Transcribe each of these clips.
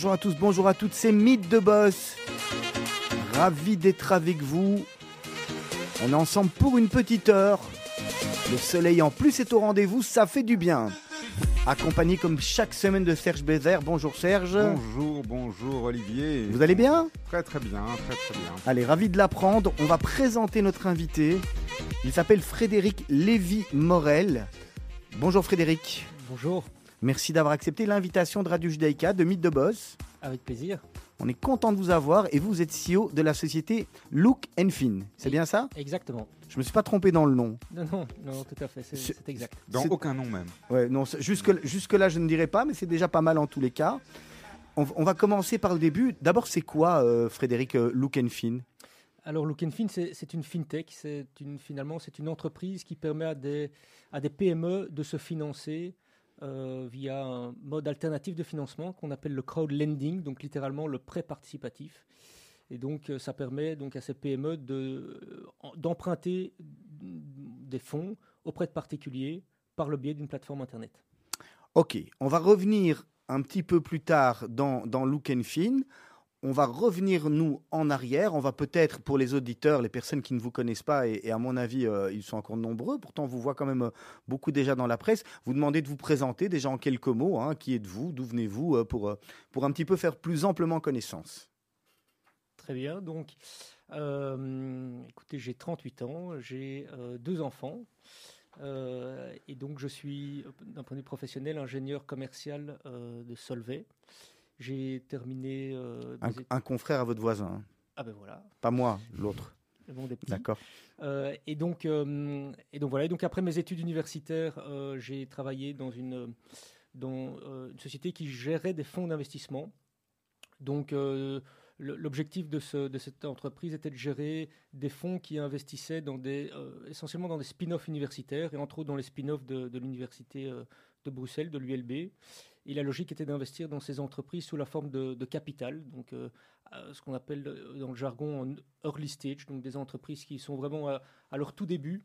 Bonjour à tous, bonjour à toutes, c'est Mythe de Boss. Ravi d'être avec vous. On est ensemble pour une petite heure. Le soleil en plus est au rendez-vous, ça fait du bien. Accompagné comme chaque semaine de Serge Bézère. Bonjour Serge. Bonjour, bonjour Olivier. Vous allez bien? Très très bien, très très bien. Allez, ravi de l'apprendre. On va présenter notre invité. Il s'appelle Frédéric Lévy-Morel. Bonjour Frédéric. Bonjour. Merci d'avoir accepté l'invitation de Radio Judaïka de Mythe de Boss. Avec plaisir. On est content de vous avoir et vous êtes CEO de la société Look and Fin. C'est bien ça? Exactement. Je me suis pas trompé dans le nom. Non, non, non, tout à fait, c'est exact. Dans aucun nom même. Ouais, non, jusque, jusque là je ne dirais pas, mais c'est déjà pas mal en tous les cas. On, va commencer par le début. D'abord, c'est quoi, euh, Frédéric, euh, Look and Fin alors, Look and Fin, c'est une fintech. C'est une, finalement, c'est une entreprise qui permet à des, à des PME de se financer euh, via un mode alternatif de financement qu'on appelle le crowd lending, donc littéralement le prêt participatif. Et donc, euh, ça permet donc à ces PME d'emprunter des fonds auprès de particuliers par le biais d'une plateforme Internet. Ok, on va revenir un petit peu plus tard dans, dans Look and Fin on va revenir, nous, en arrière. On va peut-être, pour les auditeurs, les personnes qui ne vous connaissent pas, et, à mon avis, euh, ils sont encore nombreux, pourtant on vous voit quand même euh, beaucoup déjà dans la presse, vous demander de vous présenter déjà en quelques mots. Hein. qui êtes-vous D'où venez-vous euh, pour, pour un petit peu faire plus amplement connaissance. Très bien. Donc, écoutez, j'ai 38 ans, j'ai deux enfants. et donc, je suis, d'un point de vue professionnel, ingénieur commercial de Solvay. J'ai terminé. Euh, un, confrère à votre voisin. Ah ben voilà. Pas moi, l'autre. Bon, D'accord. Euh, et donc, euh, et donc voilà. Et donc après mes études universitaires, j'ai travaillé dans une dans une société qui gérait des fonds d'investissement. Donc l'objectif de, ce, de, cette entreprise était de gérer des fonds qui investissaient dans des, essentiellement dans des spin-offs universitaires et entre autres dans les spin-offs de, de l'université de Bruxelles, de l'ULB. Et la logique était d'investir dans ces entreprises sous la forme de, capital, donc euh, euh, ce qu'on appelle euh, dans le jargon early stage, donc des entreprises qui sont vraiment à, leur tout début,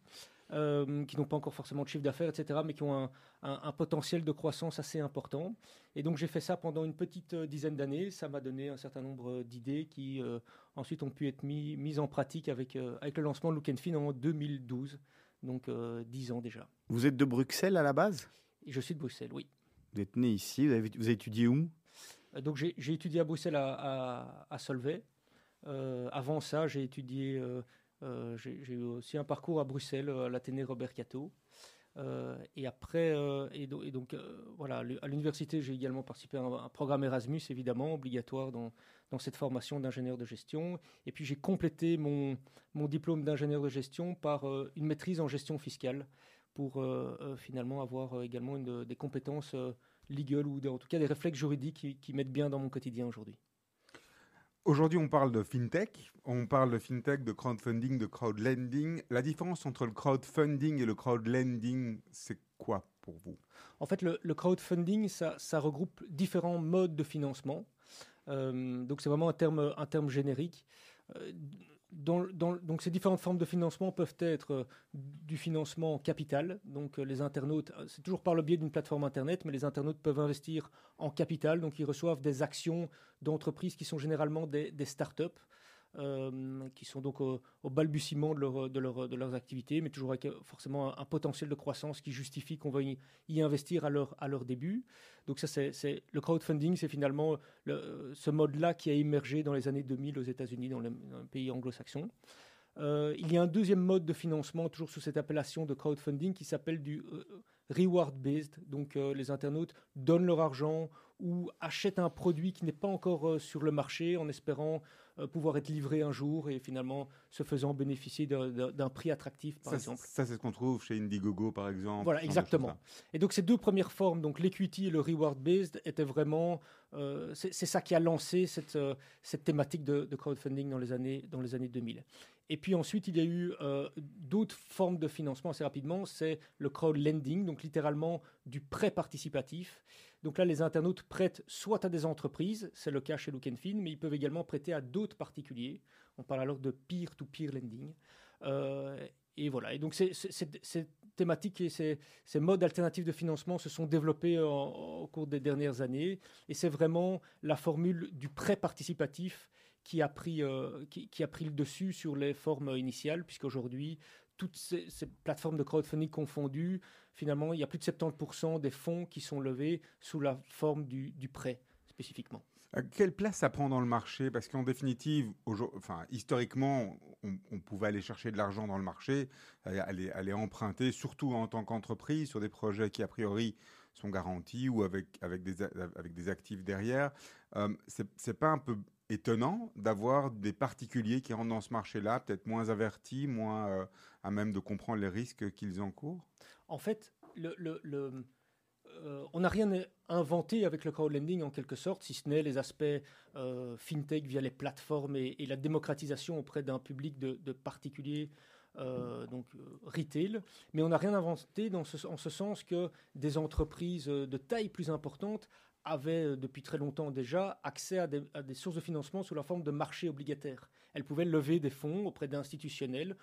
qui n'ont pas encore forcément de chiffre d'affaires, etc., mais qui ont un, potentiel de croissance assez important. Et donc j'ai fait ça pendant une petite dizaine d'années. Ça m'a donné un certain nombre d'idées qui ensuite ont pu être mis, mises en pratique avec, avec le lancement de Look Fin en 2012, donc dix ans déjà. Vous êtes de Bruxelles à la base? Je suis de Bruxelles, oui. Vous êtes né ici, vous avez, étudié où? Euh, Donc j'ai étudié à Bruxelles à, Solvay. Euh, avant ça, j'ai étudié, euh, j'ai eu aussi un parcours à Bruxelles, à l'Athénée Robert Cato. et après, et, donc voilà, à l'université, j'ai également participé à un, programme Erasmus, évidemment, obligatoire dans, cette formation d'ingénieur de gestion. Et puis j'ai complété mon diplôme d'ingénieur de gestion par une maîtrise en gestion fiscale pour euh, euh, finalement avoir euh, également une, des compétences légales ou en tout cas des réflexes juridiques qui, mettent bien dans mon quotidien aujourd'hui. Aujourd'hui, on parle de fintech, on parle de fintech, de crowdfunding, de crowdlending. La différence entre le crowdfunding et le crowdlending, c'est quoi pour vous? En fait, le, crowdfunding, ça, ça, regroupe différents modes de financement. donc, c'est vraiment un terme, un terme générique donc ces différentes formes de financement peuvent être euh, du financement capital. Donc euh, les internautes, euh, c'est toujours par le biais d'une plateforme internet, mais les internautes peuvent investir en capital. Donc ils reçoivent des actions d'entreprises qui sont généralement des, des start-up. Euh, qui sont donc au, balbutiement de, leur, de, leur, de, leurs activités, mais toujours avec euh, forcément un, potentiel de croissance qui justifie qu'on va y, investir à leur, début. Donc ça, c'est le crowdfunding, c'est finalement le, ce mode-là qui a émergé dans les années 2000 aux États-Unis, dans, les pays anglo-saxons. Euh, il y a un deuxième mode de financement, toujours sous cette appellation de crowdfunding, qui s'appelle du reward-based. Donc les internautes donnent leur argent ou achètent un produit qui n'est pas encore sur le marché en espérant pouvoir être livré un jour et finalement se faisant bénéficier d'un prix attractif, par exemple. Ça, c'est ce qu'on trouve chez Indiegogo, par exemple. Voilà, exactement. Et donc ces deux premières formes, donc l'equity et le reward-based, étaient vraiment... Euh, c'est ça qui a lancé cette, euh, cette thématique de, crowdfunding dans les, années, dans les années 2000. Et puis ensuite, il y a eu euh, d'autres formes de financement assez rapidement. C'est le crowd lending, donc littéralement du prêt participatif. Donc là, les internautes prêtent soit à des entreprises, c'est le cas chez Look Fin, mais ils peuvent également prêter à d'autres particuliers. On parle alors de peer-to-peer lending. Euh, et voilà. Et donc ces, thématiques et ces, modes alternatifs de financement se sont développés au cours des dernières années. Et c'est vraiment la formule du prêt participatif qui a pris, euh, qui, a pris le dessus sur les formes initiales, puisqu'aujourd'hui, toutes ces, plateformes de crowdfunding confondues, finalement, il y a plus de 70% des fonds qui sont levés sous la forme du, prêt, spécifiquement. Euh, quelle place ça prend dans le marché? Parce qu'en définitive, historiquement, on, pouvait aller chercher de l'argent dans le marché, aller, emprunter, surtout en tant qu'entreprise, sur des projets qui, a priori, sont garantis ou avec, avec, des, avec des actifs derrière. Euh, c'est pas un peu étonnant d'avoir des particuliers qui rentrent dans ce marché-là, peut-être moins avertis, moins euh, à même de comprendre les risques qu'ils encourent? En fait, euh, on n'a rien inventé avec le crowdlending en quelque sorte, si ce n'est les aspects euh, fintech via les plateformes et, la démocratisation auprès d'un public de, particuliers. donc retail, mais on n'a rien inventé dans en ce sens que des entreprises de taille plus importante avaient euh, depuis très longtemps déjà accès à des, sources de financement sous la forme de marchés obligataires. Elles pouvaient lever des fonds auprès d'institutionnels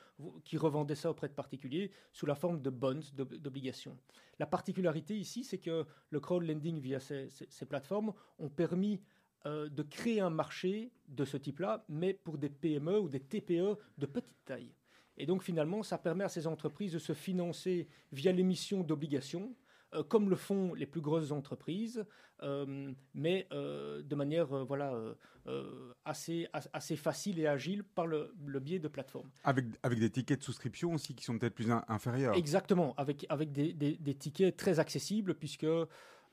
qui revendaient ça auprès de particuliers sous la forme de bonds, d'obligations. La particularité ici, c'est que le crowdlending via ces, plateformes ont permis euh, de créer un marché de ce type-là, mais pour des PME ou des TPE de petite taille. Et donc finalement, ça permet à ces entreprises de se financer via l'émission d'obligations euh, comme le font les plus grosses entreprises, euh, mais euh, de manière voilà, assez, assez facile et agile par le, biais de plateformes. Avec, avec des tickets de souscription aussi qui sont peut-être plus inférieurs. Exactement, avec, avec des, des tickets très accessibles, puisque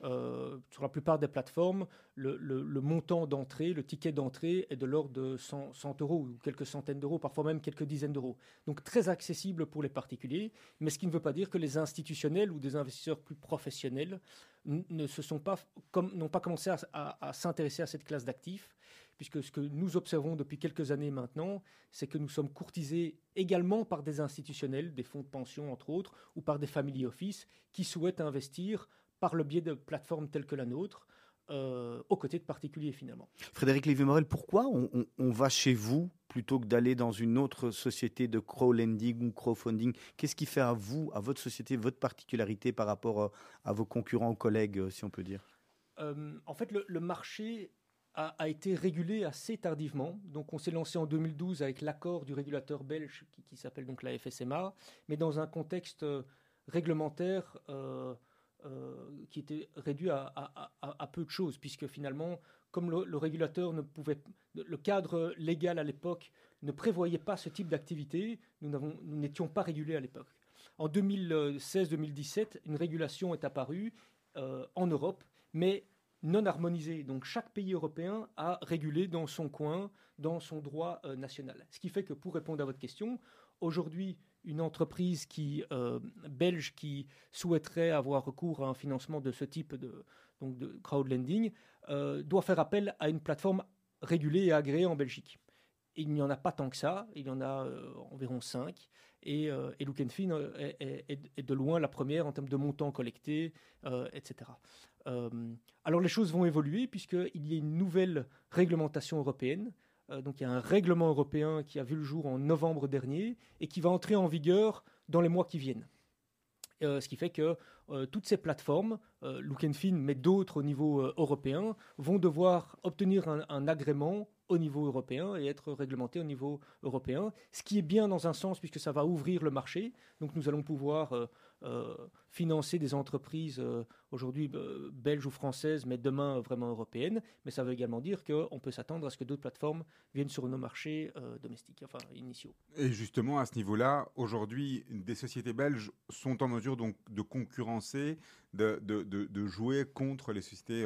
euh, sur la plupart des plateformes, le, montant d'entrée, le ticket d'entrée est de l'ordre de 100, euros ou quelques centaines d'euros, parfois même quelques dizaines d'euros. Donc très accessible pour les particuliers, mais ce qui ne veut pas dire que les institutionnels ou des investisseurs plus professionnels ne se sont pas, n'ont pas commencé à, s'intéresser à cette classe d'actifs puisque ce que nous observons depuis quelques années maintenant, c'est que nous sommes courtisés également par des institutionnels, des fonds de pension entre autres, ou par des family office qui souhaitent investir par le biais de plateformes telles que la nôtre, euh, aux côtés de particuliers finalement. Frédéric Lévy-Morel, pourquoi on, va chez vous plutôt que d'aller dans une autre société de crowdlending ou crowdfunding? Qu'est-ce qui fait à vous, à votre société, votre particularité par rapport euh, à vos concurrents, collègues, euh, si on peut dire? En fait, le, marché a, été régulé assez tardivement. Donc, on s'est lancé en 2012 avec l'accord du régulateur belge qui, s'appelle donc la FSMA, mais dans un contexte réglementaire euh, qui était réduit à, peu de choses, puisque finalement, comme le, régulateur ne pouvait, le cadre légal à l'époque ne prévoyait pas ce type d'activité, nous n'étions pas régulés à l'époque. En 2016-2017, une régulation est apparue euh, en Europe, mais non harmonisée. Donc chaque pays européen a régulé dans son coin, dans son droit euh, national. Ce qui fait que pour répondre à votre question, aujourd'hui, une entreprise qui, euh, belge qui souhaiterait avoir recours à un financement de ce type de, donc de crowdlending euh, doit faire appel à une plateforme régulée et agréée en Belgique. Il n'y en a pas tant que ça, il y en a euh, environ 5. Et, et Look Fin est, est, de loin la première en termes de montant collecté, etc. alors les choses vont évoluer puisqu'il y a une nouvelle réglementation européenne donc il y a un règlement européen qui a vu le jour en novembre dernier et qui va entrer en vigueur dans les mois qui viennent. Euh, ce qui fait que euh, toutes ces plateformes, euh, Look Fin, mais d'autres au niveau européen, vont devoir obtenir un, agrément au niveau européen et être réglementées au niveau européen, ce qui est bien dans un sens puisque ça va ouvrir le marché. Donc nous allons pouvoir euh, financer des entreprises euh, aujourd'hui euh, belges ou françaises, mais demain vraiment européennes. Mais ça veut également dire qu'on peut s'attendre à ce que d'autres plateformes viennent sur nos marchés domestiques, enfin initiaux. Et justement, à ce niveau-là, aujourd'hui, des sociétés belges sont en mesure donc de concurrencer, de, de, de, jouer contre les sociétés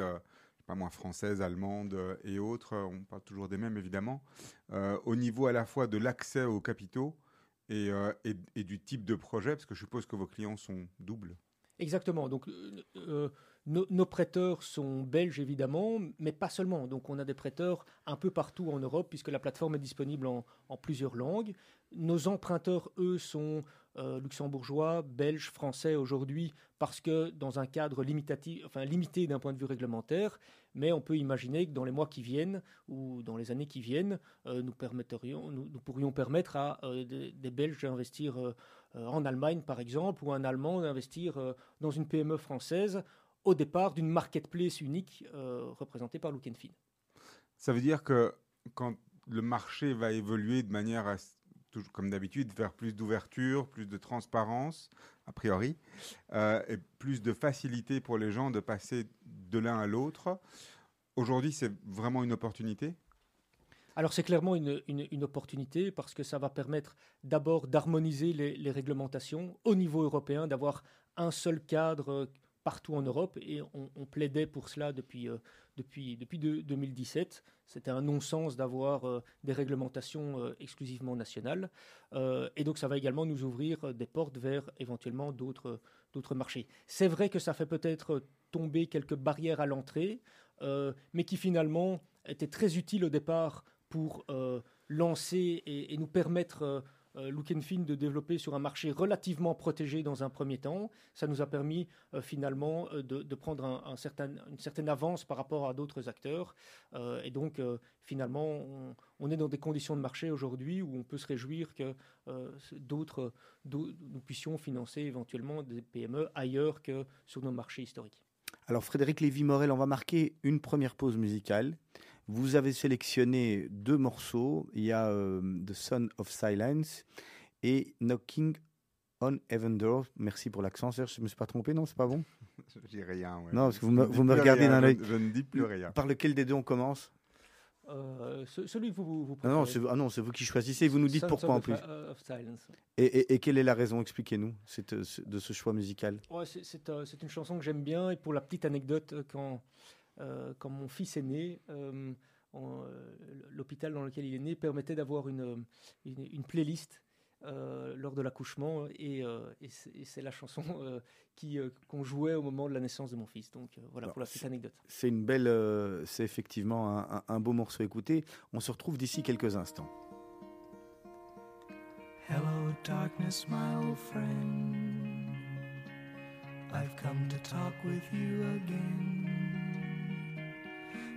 pas moins françaises, allemandes et autres, on parle toujours des mêmes évidemment, au niveau à la fois de l'accès aux capitaux euh, et, du type de projet Parce que je suppose que vos clients sont doubles. Exactement. Donc, euh, nos, prêteurs sont belges évidemment, mais pas seulement. Donc on a des prêteurs un peu partout en Europe puisque la plateforme est disponible en, plusieurs langues. Nos emprunteurs, eux, sont euh, luxembourgeois, belges, français aujourd'hui parce que dans un cadre limitatif, enfin, limité d'un point de vue réglementaire, mais on peut imaginer que dans les mois qui viennent ou dans les années qui viennent, euh, nous, nous, pourrions permettre à euh, des, Belges d'investir en Allemagne par exemple ou un Allemand d'investir dans une PME française au départ d'une marketplace unique euh, représentée par Look Fin. Ça veut dire que quand le marché va évoluer de manière, à, comme d'habitude, vers plus d'ouverture, plus de transparence, a priori, euh, et plus de facilité pour les gens de passer de l'un à l'autre, aujourd'hui c'est vraiment une opportunité? Alors c'est clairement une, une, opportunité parce que ça va permettre d'abord d'harmoniser les, les, réglementations au niveau européen, d'avoir un seul cadre partout en Europe et on, plaidait pour cela depuis, euh, depuis, depuis 2017. C'était un non-sens d'avoir euh, des réglementations euh, exclusivement nationales. et donc ça va également nous ouvrir des portes vers éventuellement d'autres marchés. C'est vrai que ça fait peut-être tomber quelques barrières à l'entrée, mais qui finalement étaient très utiles au départ pour lancer et, et, nous permettre euh, Look Fin de développer sur un marché relativement protégé dans un premier temps. Ça nous a permis euh, finalement euh, de, prendre une certaine avance par rapport à d'autres acteurs. et donc finalement, on, est dans des conditions de marché aujourd'hui où on peut se réjouir que d'autres, nous puissions financer éventuellement des PME ailleurs que sur nos marchés historiques. Alors Frédéric Lévy-Morel, on va marquer une première pause musicale. Vous avez sélectionné deux morceaux. Il y a euh, The Son of Silence et Knocking on Heaven Door. Merci pour l'accent, Serge. Je ne me suis pas trompé, non C'est pas bon? Je dis rien. Ouais. Non, parce que vous, me, vous me regardez d'un œil. Je, ne dis plus rien. Par lequel des deux on commence? Euh, celui que vous, vous ah non, c'est, ah non, c'est vous qui choisissez. Vous nous dites pourquoi en plus. Of silence. Et, et, quelle est la raison? Expliquez-nous de ce choix musical. Ouais, c'est, euh, une chanson que j'aime bien. Et pour la petite anecdote, quand euh, quand mon fils est né, euh, euh, l'hôpital dans lequel il est né permettait d'avoir une, une, playlist lors de l'accouchement et, c'est la chanson qui qu'on jouait au moment de la naissance de mon fils. Donc voilà pour la petite anecdote. C'est une belle, c'est effectivement un, un, beau morceau à écouter. On se retrouve d'ici quelques instants. Hello darkness my old friend I've come to talk with you again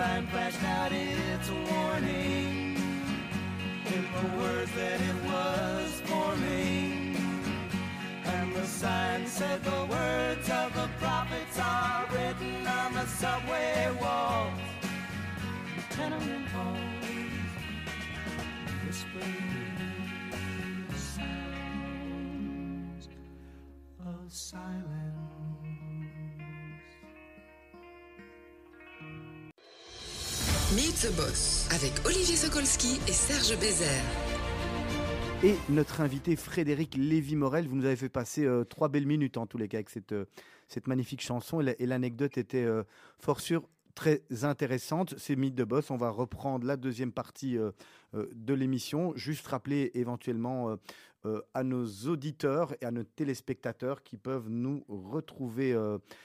sign flashed out its warning in the words that it was forming. And the sign said the words of the prophets are written on the subway walls, the tenement halls, whispering sounds of silence. Meet the Boss avec Olivier Sokolski et Serge Bézère. Et notre invité Frédéric Lévy-Morel, vous nous avez fait passer euh, trois belles minutes en tous les cas avec cette, euh, cette magnifique chanson. Et la- et l'anecdote était euh, fort sûr très intéressante. C'est Mythe de Boss. On va reprendre la deuxième partie euh, euh, de l'émission. Juste rappeler éventuellement euh, à nos auditeurs et à nos téléspectateurs qui peuvent nous retrouver,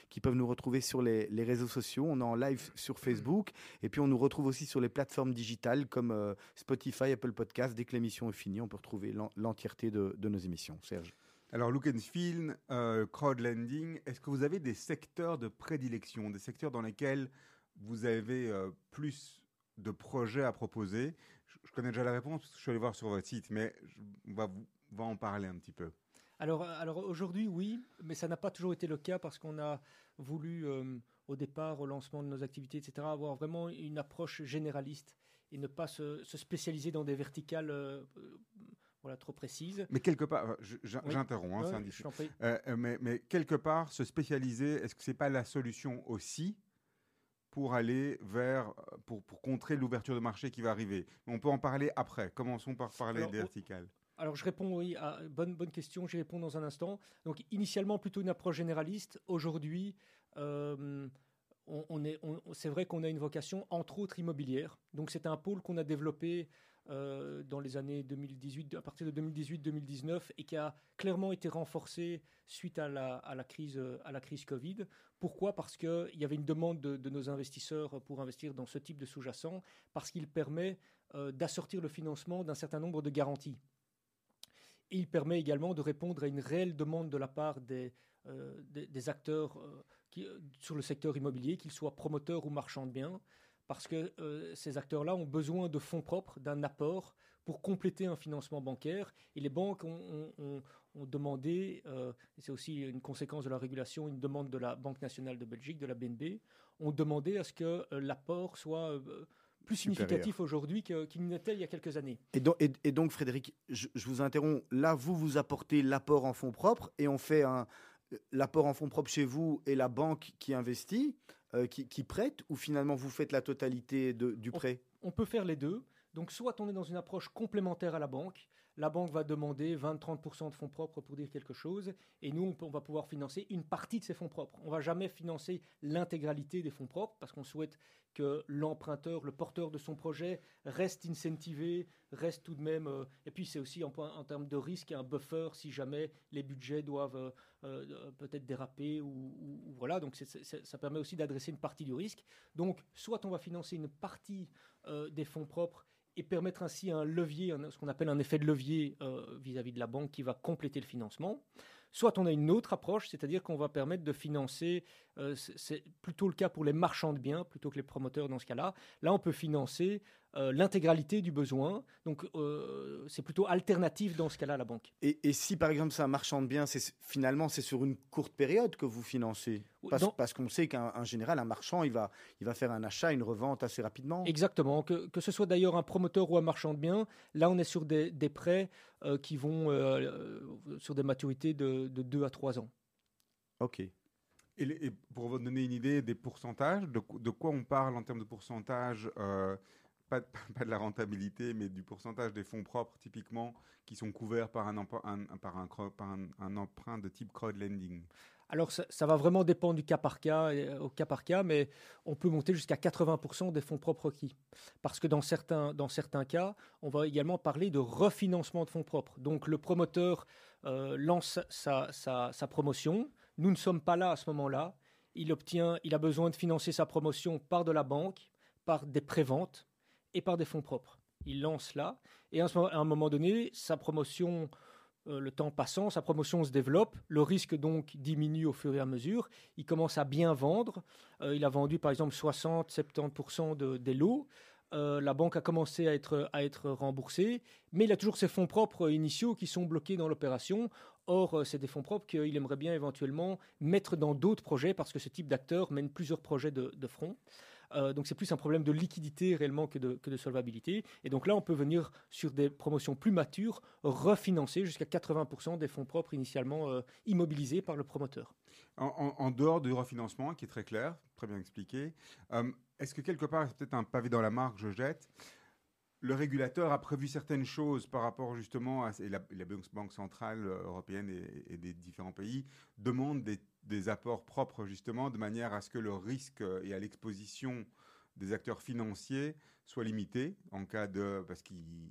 qui peuvent nous retrouver sur les, réseaux sociaux. On est en live sur Facebook et puis on nous retrouve aussi sur les plateformes digitales comme Spotify, Apple Podcast. Dès que l'émission est finie, on peut retrouver l'en- l'entièreté de, de nos émissions. Serge. Alors, look and feel, euh, crowdlending, est-ce que vous avez des secteurs de prédilection, des secteurs dans lesquels vous avez euh, plus de projets à proposer je, je connais déjà la réponse parce que je suis allé voir sur votre site, mais je- on va, vous- on va en parler un petit peu. Alors, alors aujourd'hui, oui, mais ça n'a pas toujours été le cas parce qu'on a voulu, euh, au départ, au lancement de nos activités, etc., avoir vraiment une approche généraliste et ne pas se, se spécialiser dans des verticales euh, euh, voilà, trop précises. Mais quelque part, euh, je- j'in- Oui. j'interromps, hein. Euh, euh, mais, mais quelque part, se spécialiser, est-ce que c'est pas la solution aussi pour aller vers, pour, pour contrer l'ouverture de marché qui va arriver On peut en parler après. Commençons par parler Alors, des verticales. Alors, je réponds, oui, à bonne, bonne question, j'y réponds dans un instant. Donc, initialement, plutôt une approche généraliste. Aujourd'hui, euh, on, on est, on- c'est vrai qu'on a une vocation, entre autres, immobilière. Donc, c'est un pôle qu'on a développé euh, dans les années 2018, à partir de 2018-2019, et qui a clairement été renforcé suite à la, crise, Covid. Pourquoi? Parce qu'il y avait une demande de, nos investisseurs pour investir dans ce type de sous-jacent, parce qu'il permet euh, d'assortir le financement d'un certain nombre de garanties. Il permet également de répondre à une réelle demande de la part des, euh, acteurs sur le secteur immobilier, qu'ils soient promoteurs ou marchands de biens, parce que euh, ces acteurs-là ont besoin de fonds propres, d'un apport pour compléter un financement bancaire. Et les banques ont, ont- ont- ont demandé, euh, c'est aussi une conséquence de la régulation, une demande de la Banque nationale de Belgique, de la BNB, ont demandé à ce que euh, l'apport soit plus Supérieur. significatif aujourd'hui qu'il n'était il y a quelques années. Et donc, et- et donc, Frédéric, je, je vous interromps. Là, vous, vous apportez l'apport en fonds propres et on fait un, l'apport en fonds propres chez vous et la banque qui investit, euh, qui, qui prête, ou finalement vous faites la totalité de- du On- prêt? On peut faire les deux. Donc, soit on est dans une approche complémentaire à la banque. La banque va demander 20-30% de fonds propres pour dire quelque chose. Et nous, on, va pouvoir financer une partie de ces fonds propres. On va jamais financer l'intégralité des fonds propres parce qu'on souhaite que l'emprunteur, le porteur de son projet, reste incentivé, reste tout de même. euh, et puis, c'est aussi en, termes de risque un buffer si jamais les budgets doivent euh, euh, peut-être déraper ou, voilà. Donc, ça permet aussi d'adresser une partie du risque. Donc, soit on va financer une partie des fonds propres et permettre ainsi un levier, ce qu'on appelle un effet de levier euh, vis-à-vis de la banque qui va compléter le financement. Soit on a une autre approche, c'est-à-dire qu'on va permettre de financer, euh, c'est plutôt le cas pour les marchands de biens plutôt que les promoteurs dans ce cas-là. Là, on peut financer euh, l'intégralité du besoin. Donc, euh, c'est plutôt alternatif dans ce cas-là à la banque. et, et si par exemple c'est un marchand de biens, c'est finalement c'est sur une courte période que vous financez Parce, Dans- parce qu'on sait qu'un en général, un marchand, il va, il va faire un achat, une revente assez rapidement. Exactement. Que, que ce soit d'ailleurs un promoteur ou un marchand de biens, là on est sur des, des prêts euh, qui vont euh, sur des maturités de, de 2 à 3 ans. Ok. Et, les- et pour vous donner une idée des pourcentages, de, qu- de quoi on parle en termes de pourcentage euh, pas, de- la rentabilité, mais du pourcentage des fonds propres, typiquement, qui sont couverts par un, emprunt de type crowdlending. Alors ça, va vraiment dépendre du cas par cas, euh, au cas par cas, mais on peut monter jusqu'à 80% des fonds propres requis. Parce que dans certains, dans certains cas, on va également parler de refinancement de fonds propres. Donc le promoteur euh, lance sa, sa- sa promotion, nous ne sommes pas là à ce moment-là, il obtient, il a besoin de financer sa promotion par de la banque, par des préventes et par des fonds propres. Il lance là, et à, un moment donné, sa promotion euh, le temps passant, sa promotion se développe, le risque donc diminue au fur et à mesure, il commence à bien vendre, Euh, il a vendu par exemple 60-70% de, des lots, Euh, la banque a commencé à être, à être remboursée, mais il a toujours ses fonds propres initiaux qui sont bloqués dans l'opération. Or, c'est des fonds propres qu'il aimerait bien éventuellement mettre dans d'autres projets parce que ce type d'acteur mène plusieurs projets de front. Euh, donc c'est plus un problème de liquidité réellement que de, solvabilité. Et donc là, on peut venir sur des promotions plus matures, refinancer jusqu'à 80% des fonds propres initialement euh, immobilisés par le promoteur. En, dehors du refinancement, qui est très clair, très bien expliqué, euh, est-ce que quelque part, c'est peut-être un pavé dans la mare que je jette, le régulateur a prévu certaines choses par rapport justement à et la, la Banque centrale européenne et, et des différents pays demandent des, des apports propres justement de manière à ce que le risque euh, et à l'exposition des acteurs financiers soit limité en cas de parce qu'ils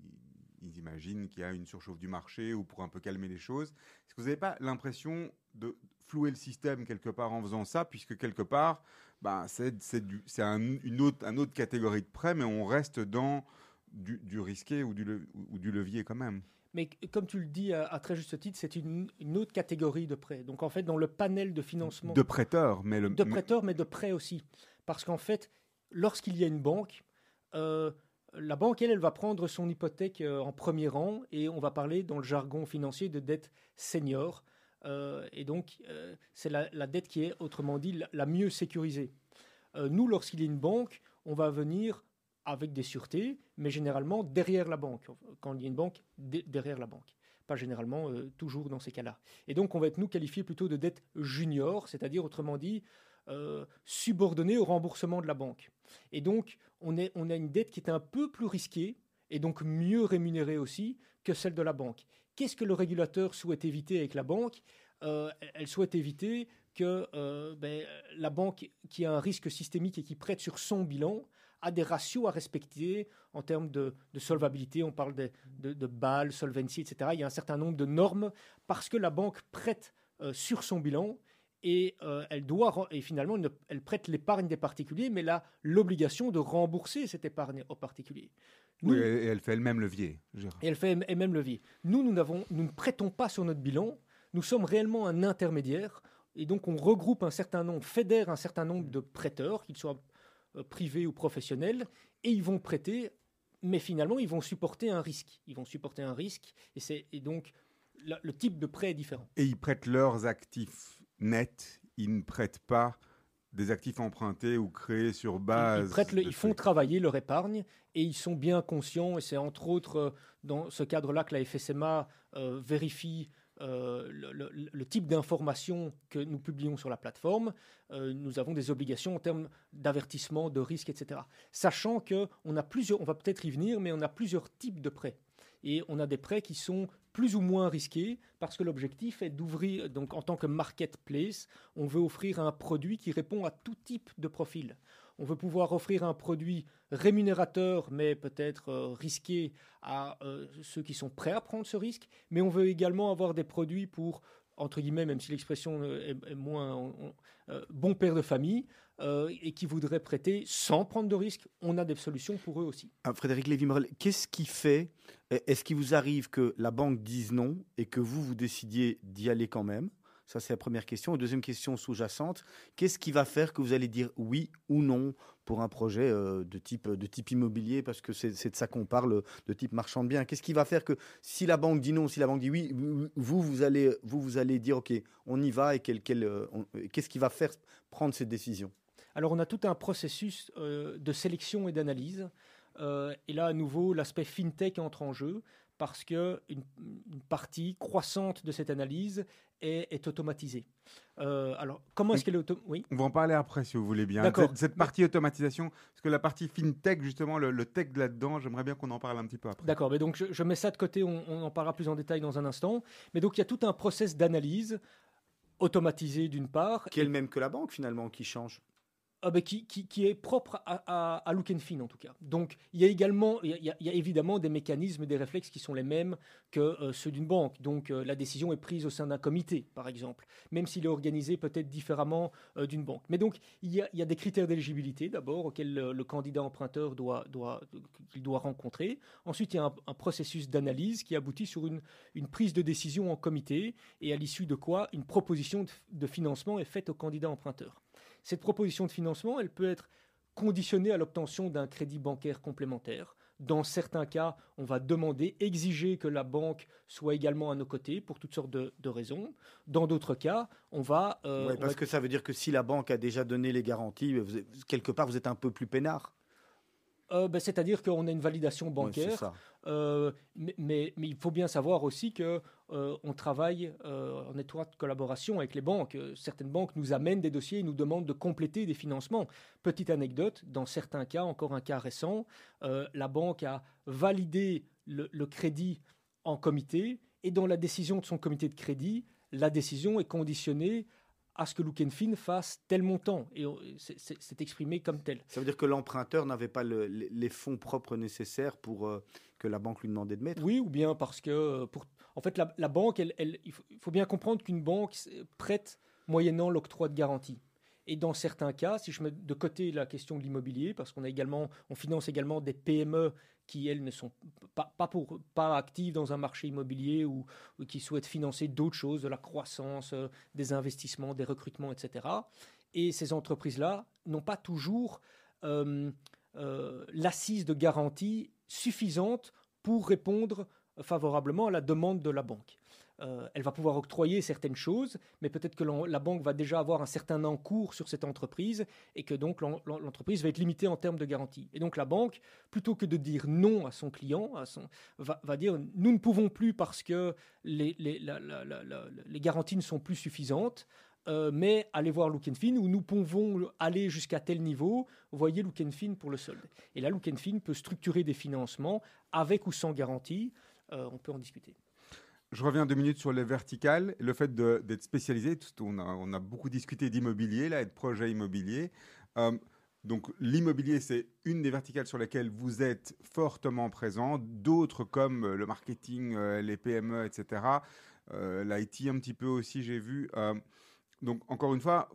ils imaginent qu'il y a une surchauffe du marché ou pour un peu calmer les choses. Est-ce que vous n'avez pas l'impression de flouer le système quelque part en faisant ça, puisque quelque part, bah, c'est un, une autre, autre catégorie de prêt, mais on reste dans du, risqué ou du, ou du levier quand même? Mais comme tu le dis à, à très juste titre, c'est une, une autre catégorie de prêts. Donc en fait, dans le panel de financement De prêteurs, mais le de prêteurs, mais de prêts aussi. Parce qu'en fait, lorsqu'il y a une banque, euh, la banque, elle, elle va prendre son hypothèque euh, en premier rang et on va parler dans le jargon financier de dette senior. Euh, et donc, euh, c'est la, la dette qui est, autrement dit, la, la mieux sécurisée. Euh, nous, lorsqu'il y a une banque, on va venir avec des sûretés, mais généralement derrière la banque. Quand il y a une banque, derrière la banque. Pas généralement, euh, toujours dans ces cas-là. Et donc, on va être, nous, qualifiés plutôt de dette junior, c'est-à-dire, autrement dit, euh, subordonnée au remboursement de la banque. Et donc, on, a une dette qui est un peu plus risquée et donc mieux rémunérée aussi que celle de la banque. Qu'est-ce que le régulateur souhaite éviter avec la banque? Euh, elle- souhaite éviter que ben, la banque qui a un risque systémique et qui prête sur son bilan a des ratios à respecter en termes de, de solvabilité. On parle de, de, de BAL, solvency, etc. Il y a un certain nombre de normes parce que la banque prête euh, sur son bilan et euh, elle doit et finalement elle prête l'épargne des particuliers, mais elle a l'obligation de rembourser cette épargne aux particuliers. Nous- Oui, et elle fait elle-même levier. Gérard. et elle fait et même levier. Nous, nous, nous ne prêtons pas sur notre bilan. Nous sommes réellement un intermédiaire. Et donc, on regroupe un certain nombre, fédère un certain nombre de prêteurs, qu'ils soient privés ou professionnels, et ils vont prêter, mais finalement, ils vont supporter un risque. Ils vont supporter un risque, et, c'est, et donc, la- le type de prêt est différent. Et ils prêtent leurs actifs nets, ils ne prêtent pas des actifs empruntés ou créés sur base. Ils, le- ils font travailler leur épargne et ils sont bien conscients, et c'est entre autres euh, dans ce cadre-là que la FSMA euh, vérifie euh, le, type d'informations que nous publions sur la plateforme. Euh, nous avons des obligations en termes d'avertissement, de risque, etc. Sachant que on a plusieurs, on va peut-être y venir, mais on a plusieurs types de prêts. Et on a des prêts qui sont plus ou moins risqués parce que l'objectif est d'ouvrir, donc en tant que marketplace, on veut offrir un produit qui répond à tout type de profil. On veut pouvoir offrir un produit rémunérateur, mais peut-être euh, risqué à euh, ceux qui sont prêts à prendre ce risque. Mais on veut également avoir des produits pour, entre guillemets, même si l'expression euh, est, moins on- on- bon père de famille, et qui voudraient prêter sans prendre de risque. On a des solutions pour eux aussi. Ah, Frédéric Lévy-Morel, qu'est-ce qui fait Est-ce qu'il vous arrive que la banque dise non et que vous, vous décidiez d'y aller quand même? Ça, c'est la première question. Deuxième question sous-jacente, qu'est-ce qui va faire que vous allez dire oui ou non pour un projet euh, de, type, de type immobilier? Parce que c'est de ça qu'on parle, de type marchand de biens. Qu'est-ce qui va faire que si la banque dit non, si la banque dit oui, vous, vous allez, vous, vous allez dire OK, on y va et euh, qu'est-ce qui va faire prendre cette décision? Alors on a tout un processus euh, de sélection et d'analyse. Et là, à nouveau, l'aspect fintech entre en jeu parce que une, une partie croissante de cette analyse est, est automatisée. Euh, alors, comment est-ce qu'elle est automatisée Oui. On va en parler après si vous voulez bien. D'accord. Cette, cette partie automatisation, parce que la partie fintech, justement, le, le tech là-dedans, j'aimerais bien qu'on en parle un petit peu après. D'accord, mais donc je, je mets ça de côté, on, on en parlera plus en détail dans un instant. Mais donc il y a tout un process d'analyse automatisé d'une part. Qui est le même que la banque finalement, qui change ah ben, qui, est propre à, à, Look en tout cas. Donc, il y a également, il y a- évidemment des mécanismes, des réflexes qui sont les mêmes que euh, ceux d'une banque. Donc, euh, la décision est prise au sein d'un comité, par exemple, même s'il est organisé peut-être différemment euh, d'une banque. Mais donc, il y, a, des critères d'éligibilité, d'abord, auxquels le, candidat emprunteur doit, doit, doit rencontrer. Ensuite, il y a un, processus d'analyse qui aboutit sur une, prise de décision en comité, et à l'issue de quoi une proposition de financement est faite au candidat emprunteur. Cette proposition de financement, elle peut être conditionnée à l'obtention d'un crédit bancaire complémentaire. Dans certains cas, on va demander, exiger que la banque soit également à nos côtés pour toutes sortes de, de raisons. Dans d'autres cas, on va... euh, Ouais, on parce va- que ça veut dire que si la banque a déjà donné les garanties, vous quelque part, vous êtes un peu plus peinard. euh, ben, C'est-à-dire qu'on a une validation bancaire. ça. Euh, mais, mais- mais il faut bien savoir aussi que euh, on travaille euh, en étroite collaboration avec les banques. Euh, Certaines banques nous amènent des dossiers et nous demandent de compléter des financements. Petite anecdote, dans certains cas, encore un cas récent, euh, la banque a validé le, le crédit en comité et dans la décision de son comité de crédit, la décision est conditionnée à ce que Look and Fin fasse tel montant et c'est- exprimé comme tel. Ça veut dire que l'emprunteur n'avait pas le- les fonds propres nécessaires pour euh, que la banque lui demandait de mettre? Oui, ou bien parce que, pour, en fait, la, banque, il, faut, bien comprendre qu'une banque c'est- prête moyennant l'octroi de garantie. Et dans certains cas, si je mets de côté la question de l'immobilier, parce qu'on finance également des PME qui elles ne sont pas, pour pas actives dans un marché immobilier ou, qui souhaitent financer d'autres choses, de la croissance, euh, des investissements, des recrutements, etc. Et ces entreprises-là n'ont pas toujours euh, euh, l'assise de garantie suffisante pour répondre favorablement à la demande de la banque. Euh, elle va pouvoir octroyer certaines choses, mais peut-être que la banque va déjà avoir un certain encours sur cette entreprise et que donc l'en- l'en- l'entreprise va être limitée en termes de garantie. Et donc la banque, plutôt que de dire non à son client, va, dire nous ne pouvons plus parce que les, garanties ne sont plus suffisantes. euh, mais allez voir Look and Fin où nous pouvons aller jusqu'à tel niveau. Voyez Look and Fin pour le solde. Et là, Look and Fin peut structurer des financements avec ou sans garantie. Euh, on peut en discuter. Je reviens deux minutes sur les verticales. Le fait d'être spécialisé, on a, beaucoup discuté d'immobilier, là, et de projets immobiliers. Euh, donc l'immobilier, c'est une des verticales sur lesquelles vous êtes fortement présent. D'autres comme euh, le marketing, les PME, etc. L'IT un petit peu aussi, j'ai vu. Donc encore une fois,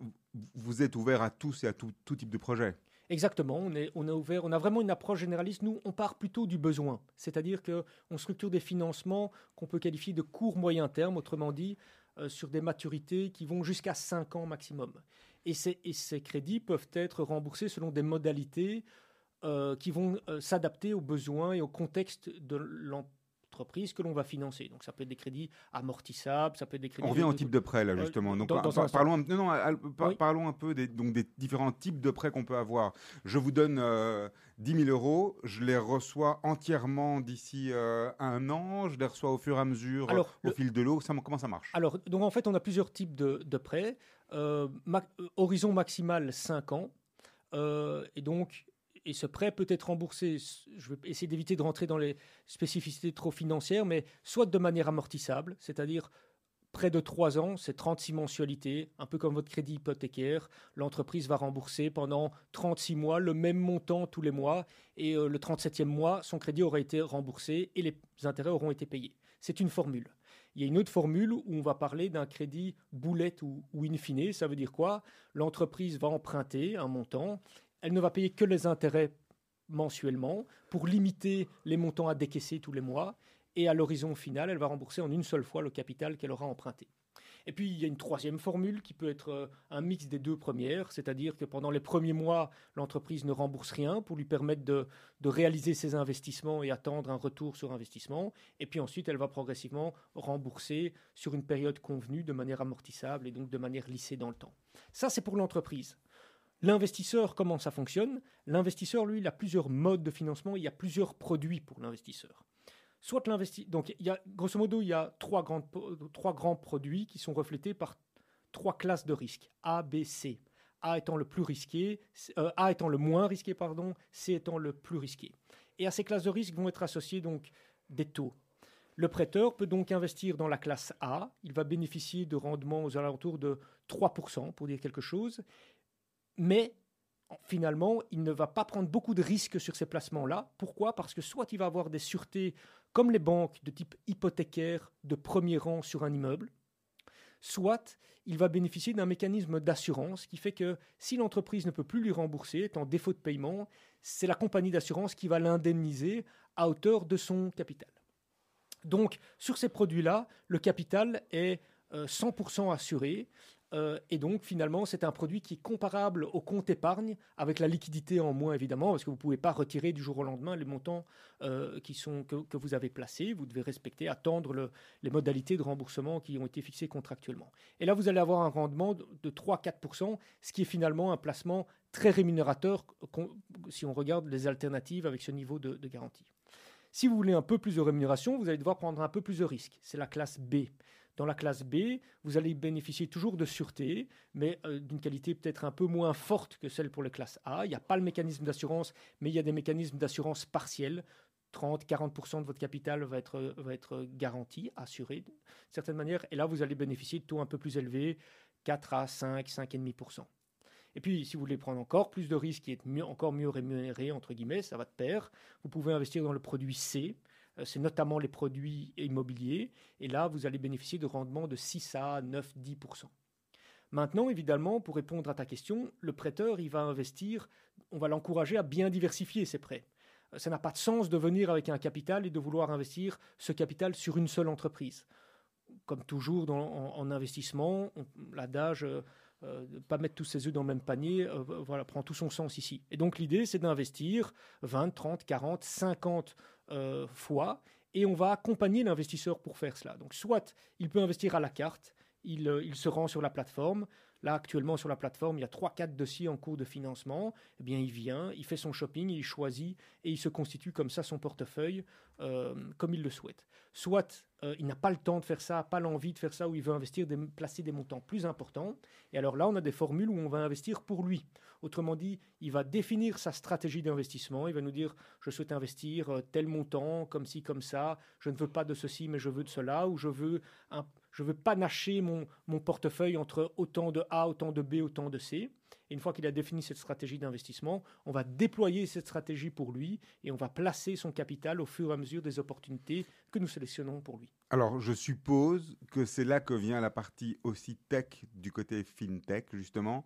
vous êtes ouvert à tous et à tout, type de projet. Exactement, on est, on est ouvert, on a vraiment une approche généraliste. Nous, on part plutôt du besoin, c'est-à-dire que on structure des financements qu'on peut qualifier de court moyen terme, autrement dit, euh, sur des maturités qui vont jusqu'à 5 ans maximum. Et ces, et ces crédits peuvent être remboursés selon des modalités euh, qui vont euh, s'adapter aux besoins et au contexte de l'entreprise que l'on va financer. Donc ça peut être des crédits amortissables, ça peut être des crédits... On revient au type de prêt là Euh, justement. Donc dans- par- dans par- un- parlons, un- non, non, al- par- Oui. parlons un peu des, donc des différents types de prêts qu'on peut avoir. Je vous donne euh, 10 000 euros, je les reçois entièrement d'ici euh, un an, je les reçois au fur et à mesure Alors, au le- fil de l'eau. Ça, comment ça marche? Alors, donc en fait, on a plusieurs types de, de prêts. Euh, ma- euh, horizon maximal 5 ans. Euh, et donc, et ce prêt peut être remboursé, je vais essayer d'éviter de rentrer dans les spécificités trop financières, mais soit de manière amortissable, c'est-à-dire près de 3 ans, c'est 36 mensualités, un peu comme votre crédit hypothécaire. L'entreprise va rembourser pendant 36 mois le même montant tous les mois, et euh, le 37e mois, son crédit aura été remboursé et les intérêts auront été payés. C'est une formule. Il y a une autre formule où on va parler d'un crédit boulette ou, ou in fine. Ça veut dire quoi? L'entreprise va emprunter un montant. Elle ne va payer que les intérêts mensuellement pour limiter les montants à décaisser tous les mois. Et à l'horizon final, elle va rembourser en une seule fois le capital qu'elle aura emprunté. Et puis, il y a une troisième formule qui peut être euh, un mix des deux premières, c'est-à-dire que pendant les premiers mois, l'entreprise ne rembourse rien pour lui permettre de, de réaliser ses investissements et attendre un retour sur investissement. Et puis ensuite, elle va progressivement rembourser sur une période convenue de manière amortissable et donc de manière lissée dans le temps. Ça, c'est pour l'entreprise. L'investisseur, comment ça fonctionne? L'investisseur, lui, il a plusieurs modes de financement, il y a plusieurs produits pour l'investisseur. Soit l'investi... Donc, il y a, grosso modo, il y a trois, grandes, trois grands produits qui sont reflétés par trois classes de risque, A, B, C. A étant le plus risqué, euh, A étant le moins risqué, pardon, C étant le plus risqué. Et à ces classes de risque vont être associés donc des taux. Le prêteur peut donc investir dans la classe A. Il va bénéficier de rendements aux alentours de 3%, pour dire quelque chose. Mais finalement, il ne va pas prendre beaucoup de risques sur ces placements-là. Pourquoi? Parce que soit il va avoir des sûretés comme les banques de type hypothécaire de premier rang sur un immeuble, soit il va bénéficier d'un mécanisme d'assurance qui fait que si l'entreprise ne peut plus lui rembourser, est en défaut de paiement, c'est la compagnie d'assurance qui va l'indemniser à hauteur de son capital. Donc, sur ces produits-là, le capital est euh, 100% assuré. Euh, et donc, finalement, c'est un produit qui est comparable au compte épargne, avec la liquidité en moins, évidemment, parce que vous ne pouvez pas retirer du jour au lendemain les montants euh, qui sont, que, vous avez placés. Vous devez respecter, attendre le- les modalités de remboursement qui ont été fixées contractuellement. Et là, vous allez avoir un rendement de de 3-4%, ce qui est finalement un placement très rémunérateur si on regarde les alternatives avec ce niveau de, de garantie. Si vous voulez un peu plus de rémunération, vous allez devoir prendre un peu plus de risques. C'est la classe B. Dans la classe B, vous allez bénéficier toujours de sûreté, mais euh, d'une qualité peut-être un peu moins forte que celle pour les classes A. Il n'y a pas le mécanisme d'assurance, mais il y a des mécanismes d'assurance partiels. 30-40% de votre capital va être, va être garanti, assuré d'une certaine manière. Et là, vous allez bénéficier de taux un peu plus élevés, 4 à 5, 5,5%. Et puis, si vous voulez prendre encore plus de risques et être encore mieux rémunéré, entre guillemets, ça va de pair, vous pouvez investir dans le produit C. Euh, C'est notamment les produits immobiliers. Et là, vous allez bénéficier de rendements de 6 à 9, 10%. Maintenant, évidemment, pour répondre à ta question, le prêteur, il va investir, on va l'encourager à bien diversifier ses prêts. Euh, Ça n'a pas de sens de venir avec un capital et de vouloir investir ce capital sur une seule entreprise. Comme toujours en, en investissement, l'adage euh, euh, pas mettre tous ses œufs dans le même panier euh, voilà, prend tout son sens ici. Et donc l'idée, c'est d'investir 20, 30, 40, 50 euh, fois et on va accompagner l'investisseur pour faire cela. Donc soit il peut investir à la carte, il, euh, il se rend sur la plateforme. Là, actuellement, sur la plateforme, il y a 3-4 dossiers en cours de financement. Eh bien, il vient, il fait son shopping, il choisit et il se constitue comme ça son portefeuille euh, comme il le souhaite. Soit euh, il n'a pas le temps de faire ça, pas l'envie de faire ça, ou il veut investir, des, placer des montants plus importants. Et alors là, on a des formules où on va investir pour lui. Autrement dit, il va définir sa stratégie d'investissement. Il va nous dire, je souhaite investir euh, tel montant, comme ci, comme ça. Je ne veux pas de ceci, mais je veux de cela. Ou je veux, un, je veux panacher mon, mon portefeuille entre autant de A, autant de B, autant de C. Et une fois qu'il a défini cette stratégie d'investissement, on va déployer cette stratégie pour lui et on va placer son capital au fur et à mesure des opportunités que nous sélectionnons pour lui. Alors, je suppose que c'est là que vient la partie aussi tech du côté fintech, justement.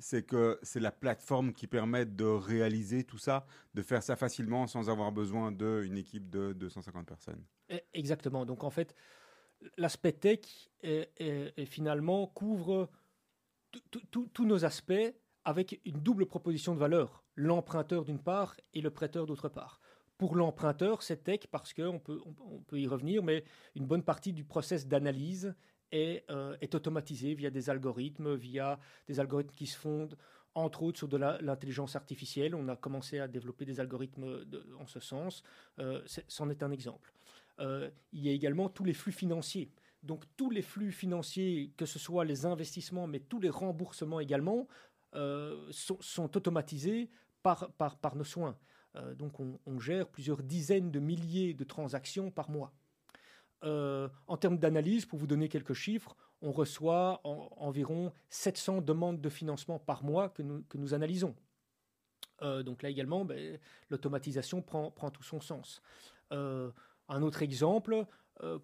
C'est que c'est la plateforme qui permet de réaliser tout ça, de faire ça facilement sans avoir besoin d'une équipe de 250 personnes. Et- Exactement. Donc en fait, l'aspect tech est- finalement couvre tous nos aspects avec une double proposition de valeur. L'emprunteur d'une part et le prêteur d'autre part. Pour l'emprunteur, c'est tech parce qu'on peut, on, peut y revenir, mais une bonne partie du process d'analyse est, euh, automatisée via des algorithmes, via des algorithmes qui se fondent entre autres sur de l'intelligence artificielle. On a commencé à développer des algorithmes en ce sens. Euh, c'en est un exemple. Euh, il y a également tous les flux financiers. Donc tous les flux financiers, que ce soit les investissements, mais tous les remboursements également, euh, sont, automatisés par, nos soins. Euh, donc on, gère plusieurs dizaines de milliers de transactions par mois. En termes d'analyse, pour vous donner quelques chiffres, on reçoit en- environ 700 demandes de financement par mois que nous, analysons. Donc là également, ben, l'automatisation prend tout son sens. Un autre exemple, euh,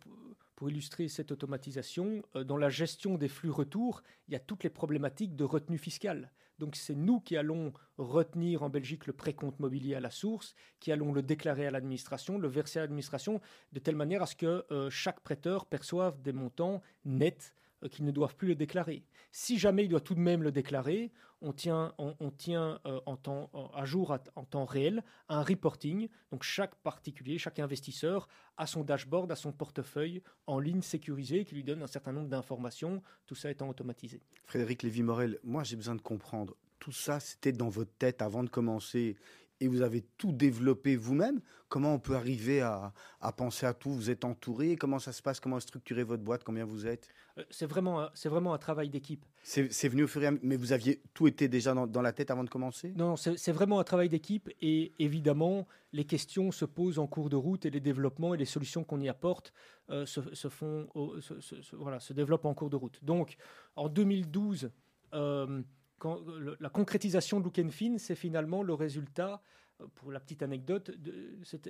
pour illustrer cette automatisation, euh, dans la gestion des flux retours, il y a toutes les problématiques de retenue fiscale. Donc c'est nous qui allons retenir en Belgique le précompte mobilier à la source, qui allons le déclarer à l'administration, le verser à l'administration, de telle manière à ce que euh, chaque prêteur perçoive des montants nets euh, qu'ils ne doivent plus le déclarer. Si jamais il doit tout de même le déclarer, on tient, on, tient euh, en temps, en- à jour en temps réel un reporting. Donc chaque particulier, chaque investisseur a son dashboard, a son portefeuille en ligne sécurisé qui lui donne un certain nombre d'informations, tout ça étant automatisé. Frédéric Lévy-Morel, moi j'ai besoin de comprendre. Tout ça, c'était dans votre tête avant de commencer et vous avez tout développé vous-même. Comment on peut arriver à, à penser à tout? Vous êtes entouré Comment ça se passe? Comment structurer votre boîte? Combien vous êtes? Euh, C'est vraiment, c'est vraiment un travail d'équipe. C'est venu au fur et à mesure, mais vous aviez tout été déjà dans, dans la tête avant de commencer? Non, c'est vraiment un travail d'équipe et évidemment, les questions se posent en cours de route et les développements et les solutions qu'on y apporte euh, se, se font, au- se, se- se- voilà, se développent en cours de route. Donc, en 2012, euh, le- la concrétisation de Look and Fin, c'est finalement le résultat, euh, pour la petite anecdote,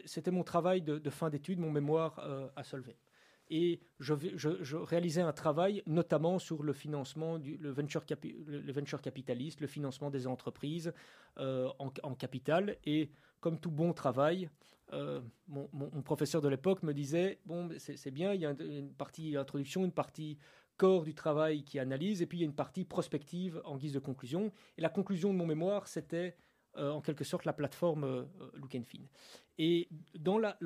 c'était mon travail de, fin d'études, mon mémoire euh, à Solvay. Et je, réalisais un travail notamment sur le financement, du, venture capitaliste, le financement des entreprises euh, en, capital. Et comme tout bon travail, euh, mon, professeur de l'époque me disait, bon, c'est bien, il y a une partie introduction, une partie corps du travail qui analyse, et puis il y a une partie prospective en guise de conclusion. Et la conclusion de mon mémoire, c'était euh, en quelque sorte la plateforme euh, Look and Fin. Et dans la,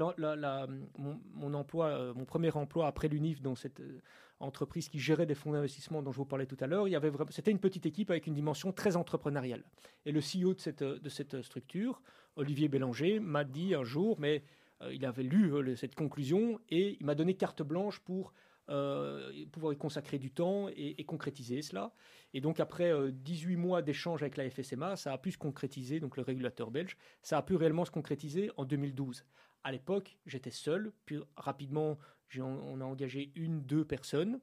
mon, emploi, euh, mon premier emploi après l'UNIF, dans cette euh, entreprise qui gérait des fonds d'investissement dont je vous parlais tout à l'heure, c'était une petite équipe avec une dimension très entrepreneuriale. Et le CEO de cette, de cette structure, Olivier Bélanger, m'a dit un jour, mais il avait lu cette conclusion et il m'a donné carte blanche pour euh, pouvoir y consacrer du temps et, et concrétiser cela. Et donc après euh, 18 mois d'échanges avec la FSMA, ça a pu se concrétiser, donc le régulateur belge, ça a pu réellement se concrétiser en 2012. À l'époque, j'étais seul, puis rapidement, on a engagé une, deux personnes.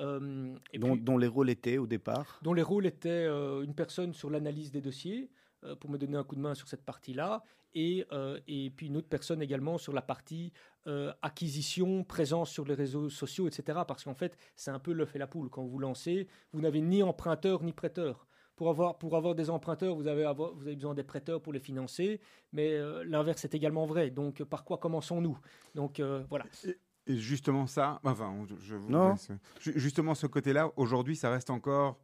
Euh, et dont, puis- dont les rôles étaient au départ? dont les rôles étaient euh, une personne sur l'analyse des dossiers pour me donner un coup de main sur cette partie-là, et, euh, et puis une autre personne également sur la partie euh, acquisition, présence sur les réseaux sociaux, etc. Parce qu'en fait, c'est un peu l'œuf et la poule. Quand vous lancez, vous n'avez ni emprunteur ni prêteur. Pour avoir, pour avoir des emprunteurs, vous avez, avoir- vous avez besoin des prêteurs pour les financer, mais euh, l'inverse est également vrai. Donc, par quoi commençons-nous? Donc, euh, voilà. Et justement ça, enfin, je vous Justement ce côté-là, aujourd'hui, ça reste encore.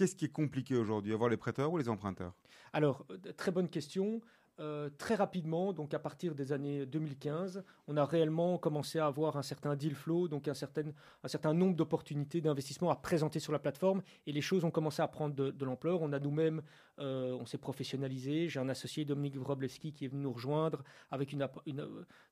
Qu'est-ce qui est compliqué aujourd'hui, avoir les prêteurs ou les emprunteurs? Alors, euh, très bonne question. Euh, très rapidement, donc à partir des années 2015, on a réellement commencé à avoir un certain deal flow, donc un certain, un certain nombre d'opportunités d'investissement à présenter sur la plateforme, et les choses ont commencé à prendre de, l'ampleur. On a nous-mêmes, euh, on s'est professionnalisé. J'ai un associé, Dominique Wroblewski, qui est venu nous rejoindre avec une,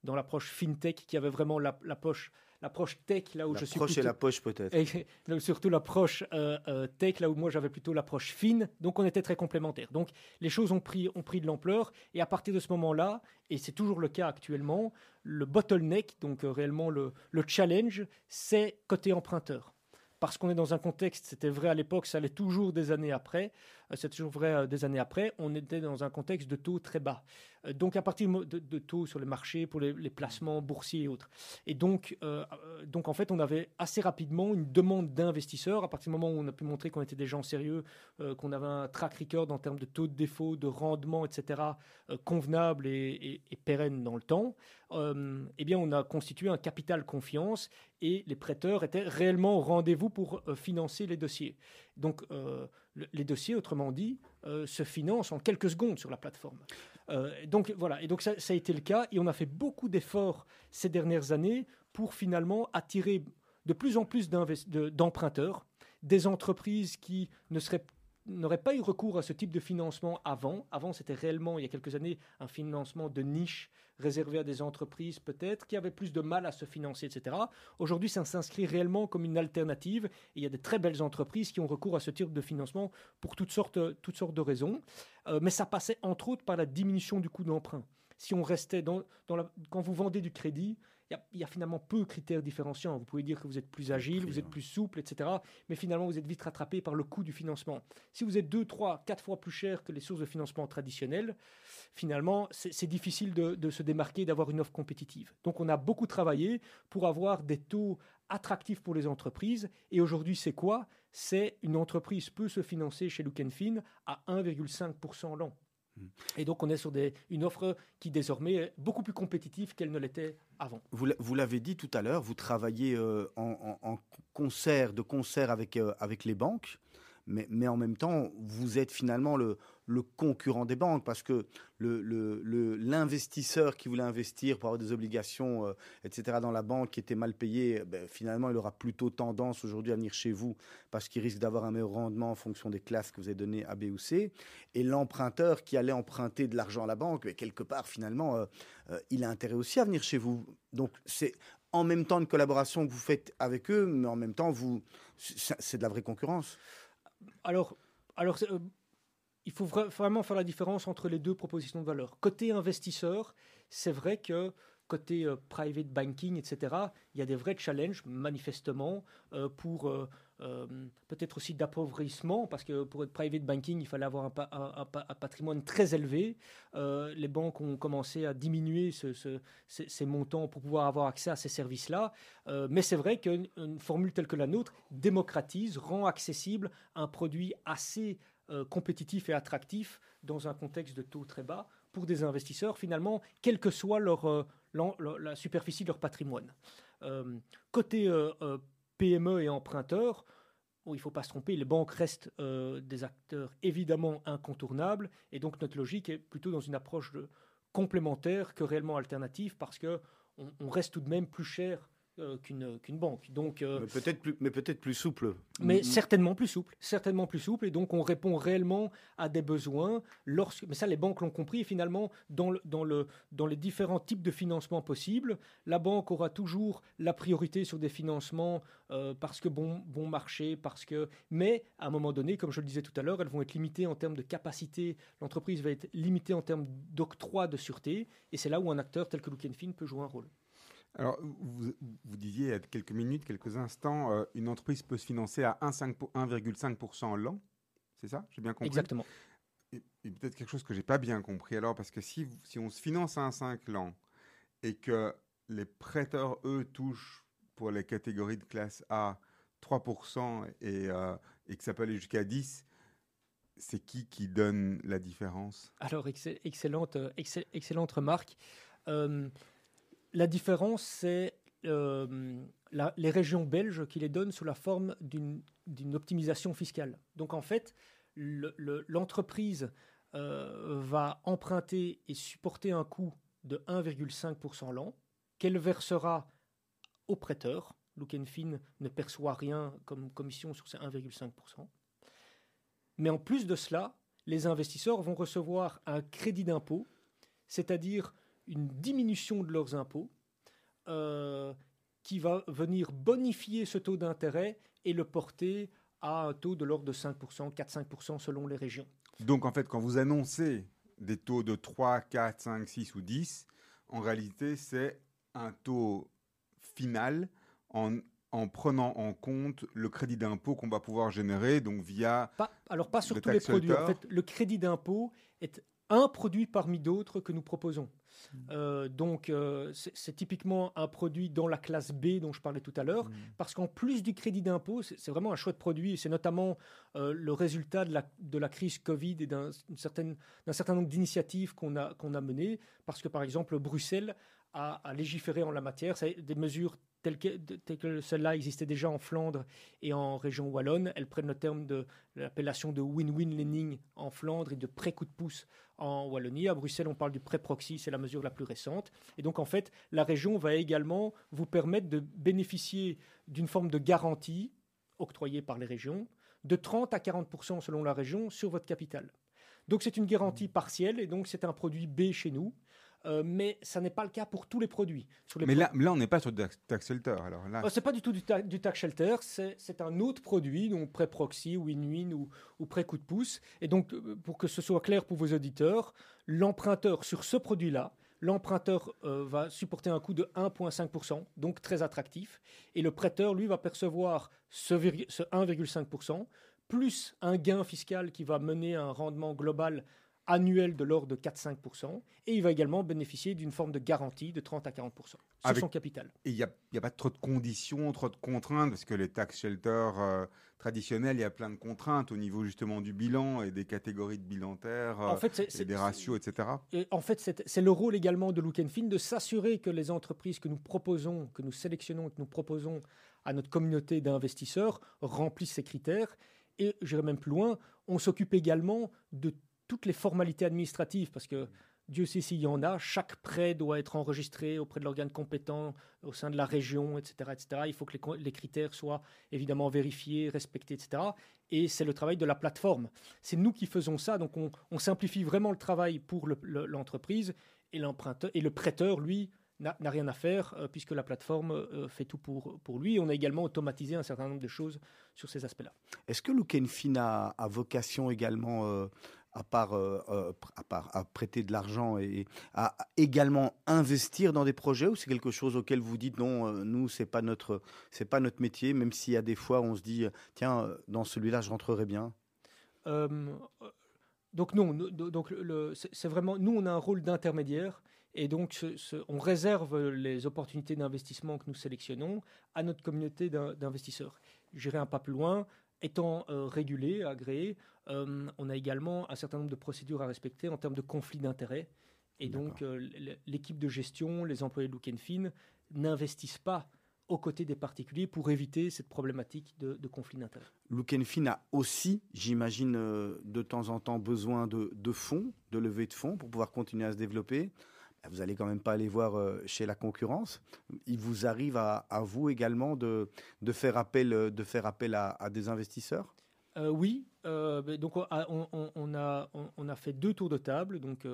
dans l'approche fintech, qui avait vraiment la- l'approche l'approche tech, là où je suis L'approche et plutôt- la poche peut-être. et donc, surtout l'approche euh, euh, tech, là où moi j'avais plutôt l'approche fine. Donc on était très complémentaires. Donc les choses ont pris, ont pris de l'ampleur. Et à partir de ce moment-là, et c'est toujours le cas actuellement, le bottleneck, donc euh, réellement le, le challenge, c'est côté emprunteur. Parce qu'on est dans un contexte, c'était vrai à l'époque, ça l'est toujours des années après, c'est toujours vrai euh, des années après, on était dans un contexte de taux très bas. Euh, donc à partir de, taux sur les marchés, pour les, placements boursiers et autres. Et donc, euh, euh, donc, en fait, on avait assez rapidement une demande d'investisseurs. À partir du moment où on a pu montrer qu'on était des gens sérieux, euh, qu'on avait un track record en termes de taux de défaut, de rendement, etc., euh, convenable et, et- pérenne dans le temps, euh, eh bien, on a constitué un capital confiance et les prêteurs étaient réellement au rendez-vous pour euh, financer les dossiers. Donc, euh, le- les dossiers, autrement dit, euh, se financent en quelques secondes sur la plateforme. Euh, donc voilà, et donc ça, a été le cas, et on a fait beaucoup d'efforts ces dernières années pour finalement attirer de plus en plus d'emprunteurs, des entreprises qui ne seraient n'auraient pas eu recours à ce type de financement avant. Avant, c'était réellement, il y a quelques années, un financement de niche réservé à des entreprises peut-être qui avaient plus de mal à se financer, etc. Aujourd'hui, ça s'inscrit réellement comme une alternative. Il y a de très belles entreprises qui ont recours à ce type de financement pour toutes sortes, toutes sortes de raisons. Euh, mais ça passait entre autres par la diminution du coût d'emprunt. Si on restait dans, dans la, quand vous vendez du crédit, y a- il y, a finalement peu de critères différenciants. Vous pouvez dire que vous êtes plus agile, vous êtes plus souple, etc. Mais finalement, vous êtes vite rattrapé par le coût du financement. Si vous êtes deux, trois, quatre fois plus cher que les sources de financement traditionnelles, finalement, c'est difficile de, de se démarquer, d'avoir une offre compétitive. Donc, on a beaucoup travaillé pour avoir des taux attractifs pour les entreprises. Et aujourd'hui, c'est quoi? C'est une entreprise peut se financer chez Look Fin à 1,5% l'an. Et donc, on est sur une offre qui désormais est beaucoup plus compétitive qu'elle ne l'était avant. Vous l'a- vous l'avez dit tout à l'heure, vous travaillez euh, en concert, de concert avec, euh, avec les banques, mais, mais en même temps, vous êtes finalement le, le concurrent des banques parce que le- le- le- l'investisseur qui voulait investir pour avoir des obligations, euh, etc., dans la banque qui était mal payé, ben, finalement, il aura plutôt tendance aujourd'hui à venir chez vous parce qu'il risque d'avoir un meilleur rendement en fonction des classes que vous avez données à B ou C. Et l'emprunteur qui allait emprunter de l'argent à la banque, ben, quelque part, finalement, euh, euh, il a intérêt aussi à venir chez vous. Donc, c'est en même temps une collaboration que vous faites avec eux, mais en même temps, vous, c'est de la vraie concurrence. Alors, alors il faut vra- vraiment faire la différence entre les deux propositions de valeur. Côté investisseur, c'est vrai que côté euh, private banking, etc., il y a des vrais challenges, manifestement, euh, pour euh, peut-être aussi d'appauvrissement, parce que pour être private banking, il fallait avoir un, pa- un- un pa- un patrimoine très élevé. Les banques ont commencé à diminuer ce- ce- ces, montants pour pouvoir avoir accès à ces services-là. Mais c'est vrai qu'une une formule telle que la nôtre démocratise, rend accessible un produit assez euh, compétitif et attractif dans un contexte de taux très bas pour des investisseurs, finalement, quelle que soit euh, la, superficie de leur patrimoine. Euh, côté euh, PME et emprunteurs, il ne faut pas se tromper, les banques restent des acteurs évidemment incontournables, et donc notre logique est plutôt dans une approche complémentaire que réellement alternative, parce que on, on reste tout de même plus cher qu'une qu'une banque. Donc, euh, Mais peut-être plus, mais peut-être plus souple. mais Mm, certainement plus souple, certainement plus souple, et donc on répond réellement à des besoins. Lorsque, mais ça, les banques l'ont compris. Et finalement, dans, le, dans, le, dans les différents types de financement possibles, la banque aura toujours la priorité sur des financements euh, parce que bon, bon marché, parce que. Mais à un moment donné, comme je le disais tout à l'heure, elles vont être limitées en termes de capacité. L'entreprise va être limitée en termes d'octroi de sûreté, et c'est là où un acteur tel que Look Fin peut jouer un rôle. Alors, vous, vous disiez il y a quelques minutes, quelques instants, euh, une entreprise peut se financer à 1,5 pour- 1,5% l'an. C'est ça? J'ai bien compris? Exactement. Et, et peut-être quelque chose que j'ai pas bien compris alors, parce que si, si on se finance à 1,5 l'an et que les prêteurs, eux, touchent pour les catégories de classe A 3% et, euh, et que ça peut aller jusqu'à 10, c'est qui qui donne la différence? Alors, excell- excellente, euh, excell- excellente remarque. Euh, la différence, c'est euh, les régions belges qui les donnent sous la forme d'une optimisation fiscale. Donc, en fait, le- le- l'entreprise euh, va emprunter et supporter un coût de 1,5% l'an qu'elle versera au prêteur. Look Fin ne perçoit rien comme commission sur ces 1,5%. Mais en plus de cela, les investisseurs vont recevoir un crédit d'impôt, c'est-à-dire une diminution de leurs impôts, euh, qui va venir bonifier ce taux d'intérêt et le porter à un taux de l'ordre de 5%, 4-5% selon les régions. Donc, en fait, quand vous annoncez des taux de 3, 4, 5, 6 ou 10, en réalité, c'est un taux final en, en prenant en compte le crédit d'impôt qu'on va pouvoir générer, donc via... Pas, alors pas sur Le tous les produits. En fait, le crédit d'impôt est un produit parmi d'autres que nous proposons. Euh, donc euh, c'est typiquement un produit dans la classe B dont je parlais tout à l'heure, parce qu'en plus du crédit d'impôt, c'est vraiment un chouette produit. et C'est notamment euh, le résultat de la, de la crise Covid et d'un certain nombre d'initiatives qu'on a, qu'on a menées, parce que par exemple Bruxelles a, a légiféré en la matière. C'est des mesures telles que, telles que celles-là existaient déjà en Flandre et en région wallonne. Elles prennent le terme de l'appellation de win-win lending en Flandre et de prêt coup de pouce en Wallonie. À Bruxelles, on parle du prêt proxy, c'est la mesure la plus récente. Et donc, en fait, la région va également vous permettre de bénéficier d'une forme de garantie octroyée par les régions de 30 à 40% selon la région sur votre capital. Donc, c'est une garantie partielle et donc c'est un produit B chez nous. Euh, mais ça n'est pas le cas pour tous les produits. Sur les Mais là, là on n'est pas sur du tax- shelter. Alors là, euh, c'est pas du tout du, ta- du tax shelter, c'est un autre produit, donc prêt proxy, win-win ou, ou prêt coup de pouce. Et donc, euh, pour que ce soit clair pour vos auditeurs, l'emprunteur sur ce produit-là, l'emprunteur euh, va supporter un coût de 1,5%, donc très attractif, et le prêteur, lui, va percevoir ce 1,5%, plus un gain fiscal qui va mener à un rendement global annuel de l'ordre de 4-5%, et il va également bénéficier d'une forme de garantie de 30 à 40% sur Avec- son capital. il n'y a, il y a pas trop de conditions, trop de contraintes, parce que les tax shelters euh, traditionnels, il y a plein de contraintes au niveau justement du bilan et des catégories de bilantaires, euh, En fait, c'est- et c'est- des ratios, etc. Et en fait, c'est le rôle également de Look Fin de s'assurer que les entreprises que nous proposons, que nous sélectionnons, que nous proposons à notre communauté d'investisseurs remplissent ces critères. Et j'irai même plus loin, on s'occupe également de toutes les formalités administratives, parce que Dieu sait s'il y en a, chaque prêt doit être enregistré auprès de l'organe compétent au sein de la région, etc. etc. Il faut que les, critères soient évidemment vérifiés, respectés, etc. Et c'est le travail de la plateforme. C'est nous qui faisons ça, donc on, on simplifie vraiment le travail pour le- le- l'entreprise et l'emprunteur et le prêteur, lui, n'a rien à faire euh, puisque la plateforme euh, fait tout pour, pour lui. On a également automatisé un certain nombre de choses sur ces aspects-là. Est-ce que Look a vocation également euh, à part, euh, euh, à part à prêter de l'argent et à également investir dans des projets ou c'est quelque chose auquel vous dites non, euh, nous c'est pas pas notre métier, même s'il y a des fois on se dit tiens dans celui-là je rentrerai bien? Donc non, donc c'est vraiment nous on a un rôle d'intermédiaire et donc on réserve les opportunités d'investissement que nous sélectionnons à notre communauté d'in- d'investisseurs. J'irai un pas plus loin. Étant euh, régulé, agréé, euh, on a également un certain nombre de procédures à respecter en termes de conflit d'intérêts. Et donc euh, l'équipe de gestion, les employés de Look and Fin n'investissent pas aux côtés des particuliers pour éviter cette problématique de, de conflit d'intérêts. Look and Fin a aussi, j'imagine, de temps en temps besoin de, de fonds, de levée de fonds pour pouvoir continuer à se développer. Vous allez quand même pas aller voir euh, chez la concurrence. Il vous arrive à, vous également de, de faire appel, euh, de faire appel à, des investisseurs? Euh, oui, donc on a, on- a, fait deux tours de table. Donc,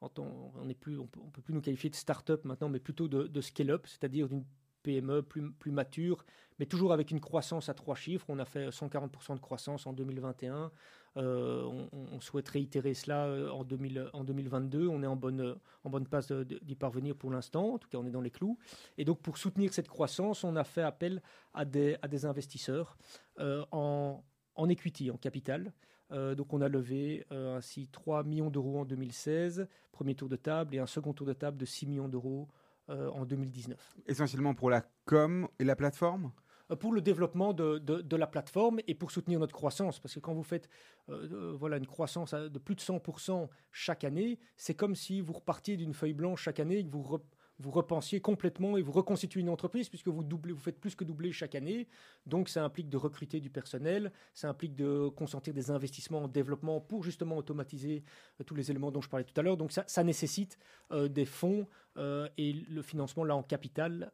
on ne peut plus nous qualifier de start-up maintenant, mais plutôt de, de scale-up, c'est-à-dire d'une PME plus, plus mature, mais toujours avec une croissance à trois chiffres. On a fait 140% de croissance en 2021. Euh, on, on- souhaite réitérer cela euh, en, 2000 en 2022. On est en bonne, en bonne passe d'y parvenir pour l'instant. En tout cas, on est dans les clous. Et donc, pour soutenir cette croissance, on a fait appel à des, investisseurs euh, en, equity, en capital. Donc on a levé ainsi 3 millions d'euros en 2016, premier tour de table, et un second tour de table de 6 millions d'euros en 2019. Essentiellement pour la com et la plateforme? Euh, pour le développement de, de- de la plateforme et pour soutenir notre croissance. Parce que quand vous faites euh, euh, voilà, une croissance de plus de 100% chaque année, c'est comme si vous repartiez d'une feuille blanche chaque année et que vous, re- vous repensiez complètement et vous reconstituez une entreprise puisque vous, doublez, vous faites plus que doubler chaque année. Donc ça implique de recruter du personnel, ça implique de consentir des investissements en développement pour justement automatiser euh, tous les éléments dont je parlais tout à l'heure. Donc ça, nécessite euh, des fonds euh, et le financement là en capital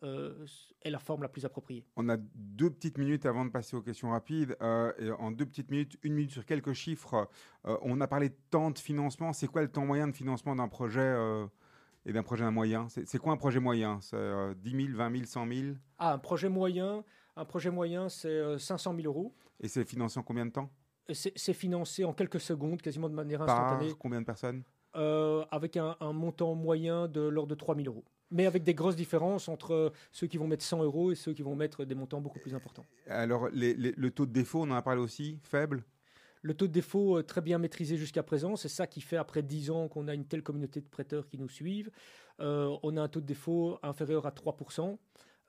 est la forme la plus appropriée. On a deux petites minutes avant de passer aux questions rapides. en deux petites minutes, une minute sur quelques chiffres. on a parlé de temps de financement. C'est quoi le temps moyen de financement d'un projet et d'un projet moyen. C'est quoi un projet moyen? C'est euh, 10 000, 20 000, 100 000 Ah, un projet moyen, un projet moyen, c'est euh, 500 000 euros. Et c'est financé en combien de temps? C'est financé en quelques secondes, quasiment de manière Par instantanée, combien de personnes? Euh, avec un, un montant moyen de l'ordre de 3 000 euros. Mais avec des grosses différences entre ceux qui vont mettre 100 euros et ceux qui vont mettre des montants beaucoup plus importants. Alors, les- les- le taux de défaut, on en a parlé aussi, faible? Le taux de défaut euh, très bien maîtrisé jusqu'à présent, c'est ça qui fait après 10 ans qu'on a une telle communauté de prêteurs qui nous suivent. Euh, on a un taux de défaut inférieur à 3%.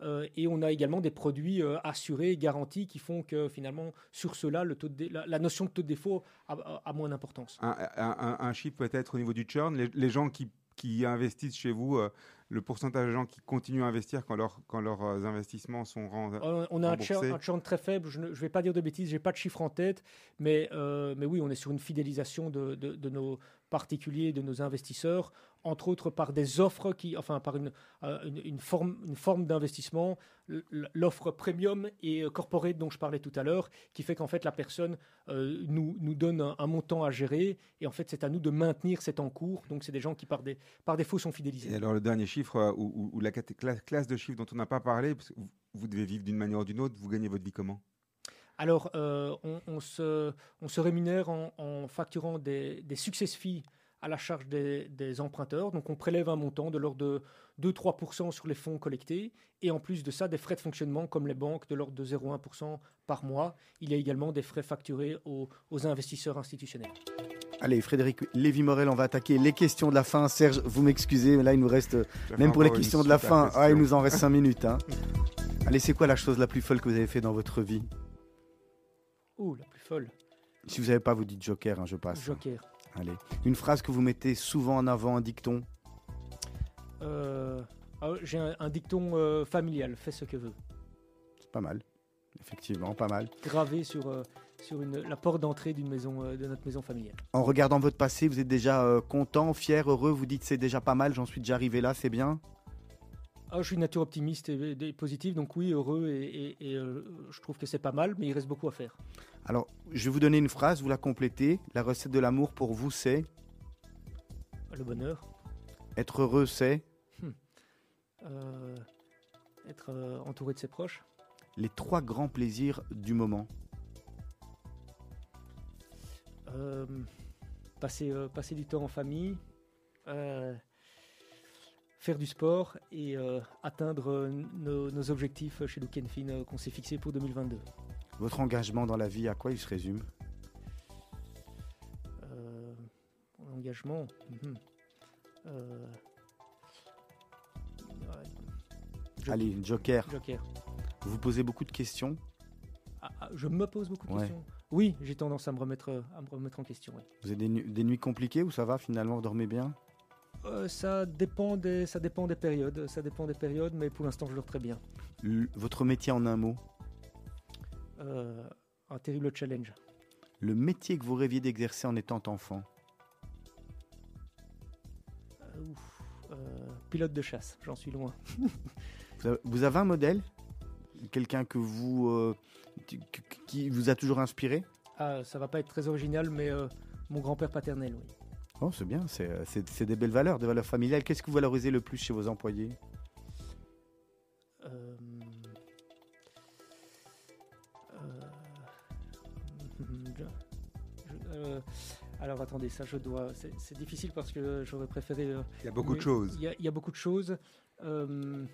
euh, et on a également des produits assurés, garantis, qui font que finalement, sur cela, le taux de la, notion de taux de défaut a, moins d'importance. un, chiffre peut-être au niveau du churn. Les, les gens qui, qui investissent chez vous, le pourcentage de gens qui continuent à investir quand, leur- quand leurs euh, investissements sont rendus. On on a un churn, un churn très faible, je ne vais pas dire de bêtises, je n'ai pas de chiffre en tête, mais, euh, mais oui, on est sur une fidélisation de, de- de nos particuliers, de nos investisseurs, entre autres par des offres, qui, enfin par une, euh, une, forme, une forme d'investissement, l'offre premium et euh, corporate dont je parlais tout à l'heure, qui fait qu'en fait la personne euh, nous, nous donne un, montant à gérer, et en fait c'est à nous de maintenir cet encours, donc c'est des gens qui par, des, par défaut sont fidélisés. Et alors le dernier chiffre, ou, la classe de chiffres dont on n'a pas parlé, vous devez vivre d'une manière ou d'une autre, vous gagnez votre vie comment? Alors, euh, on, on se, on se rémunère en, en facturant des, des success fees à la charge des, des emprunteurs. Donc, on prélève un montant de l'ordre de 2-3% sur les fonds collectés. Et en plus de ça, des frais de fonctionnement, comme les banques, de l'ordre de 0,1% par mois. Il y a également des frais facturés aux, aux investisseurs institutionnels. Allez, Frédéric Lévy-Morel, on va attaquer les questions de la fin. Serge, vous m'excusez, mais là, il nous reste, même pour les questions de la fin, ah, il nous en reste 5 minutes. hein. Allez, c'est quoi la chose la plus folle que vous avez fait dans votre vie? Ouh, la plus folle. Si vous n'avez pas, vous dites Joker, hein, je passe. Joker. Allez. Une phrase que vous mettez souvent en avant, un dicton. Euh, ah, J'ai un, un dicton euh, familial, fais ce que veut. C'est pas mal. Effectivement, pas mal. Gravé sur, euh, sur une, la porte d'entrée d'une maison, de notre maison familiale. En regardant votre passé, vous êtes déjà content, fier, heureux. Vous dites c'est déjà pas mal, j'en suis déjà arrivé là, c'est bien? Ah, je suis une nature optimiste et, et positive, donc oui, heureux, et, et- et, euh, je trouve que c'est pas mal, mais il reste beaucoup à faire. Alors, je vais vous donner une phrase, vous la complétez. La recette de l'amour pour vous, c'est Le bonheur, être heureux, c'est euh, être euh, entouré de ses proches, les trois grands plaisirs du moment. euh, passer, passer du temps en famille, faire du sport et euh, atteindre euh, nos, nos objectifs chez Look Fin euh, qu'on s'est fixés pour 2022. Votre engagement dans la vie, à quoi il se résume? Euh. Euh, ouais, Je- Allez, Joker, Joker. vous vous posez beaucoup de questions? Ah, ah, je me pose beaucoup de Ouais. questions. Oui, j'ai tendance à me remettre, euh, à me remettre en question. oui. Vous avez des, nu- des nuits compliquées ou ça va finalement, vous dormez bien? Euh, ça, dépend des, ça dépend des périodes. Ça dépend des périodes, mais pour l'instant, je dors très bien. L- Votre métier en un mot Euh, un terrible challenge. Le métier que vous rêviez d'exercer en étant enfant Euh, ouf, euh, pilote de chasse, j'en suis loin. vous avez, un modèle? Quelqu'un que vous, euh, qui, vous a toujours inspiré? Ah, ça va pas être très original, mais euh, mon grand-père paternel, oui. Oh, c'est bien, c'est euh, c'est- des belles valeurs, des valeurs familiales. Qu'est-ce que vous valorisez le plus chez vos employés? Euh, euh, je- je- euh, alors attendez, ça je dois. C'est difficile parce que j'aurais préféré. euh, Il y a beaucoup de choses. Il y, a- il y a beaucoup de choses. Euh,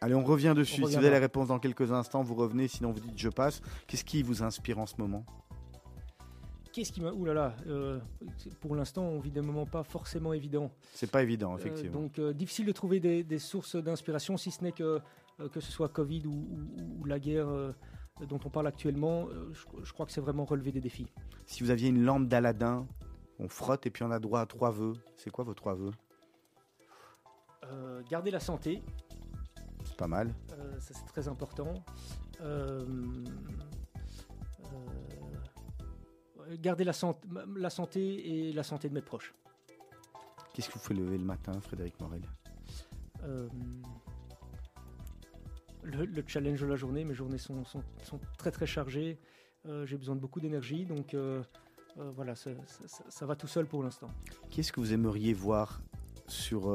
Allez, on revient dessus. On si vous avez la réponse dans quelques instants, vous revenez. Sinon, vous dites je passe. Qu'est-ce qui vous inspire en ce moment? Qu'est-ce qui m'a. Ouh là là euh, Pour l'instant, on vit des moments pas forcément évidents. C'est pas évident, Euh, effectivement. donc euh, difficile de trouver des, des sources d'inspiration, si ce n'est que, que ce soit Covid ou, ou- ou la guerre dont on parle actuellement. je, je crois que c'est vraiment relever des défis. Si vous aviez une lampe d'Aladin, on frotte et puis on a droit à trois vœux. C'est quoi vos trois vœux? Euh, garder la santé, C'est pas mal. euh, ça c'est très important. Euh, garder la, sant- la santé et la santé de mes proches. Qu'est-ce que vous faites lever le matin, Frédéric Morel? Euh, le, le challenge de la journée, mes journées sont, sont- sont très très chargées. Euh, J'ai besoin de beaucoup d'énergie, donc euh, voilà, ça, ça- ça- ça va tout seul pour l'instant. Qu'est-ce que vous aimeriez voir sur,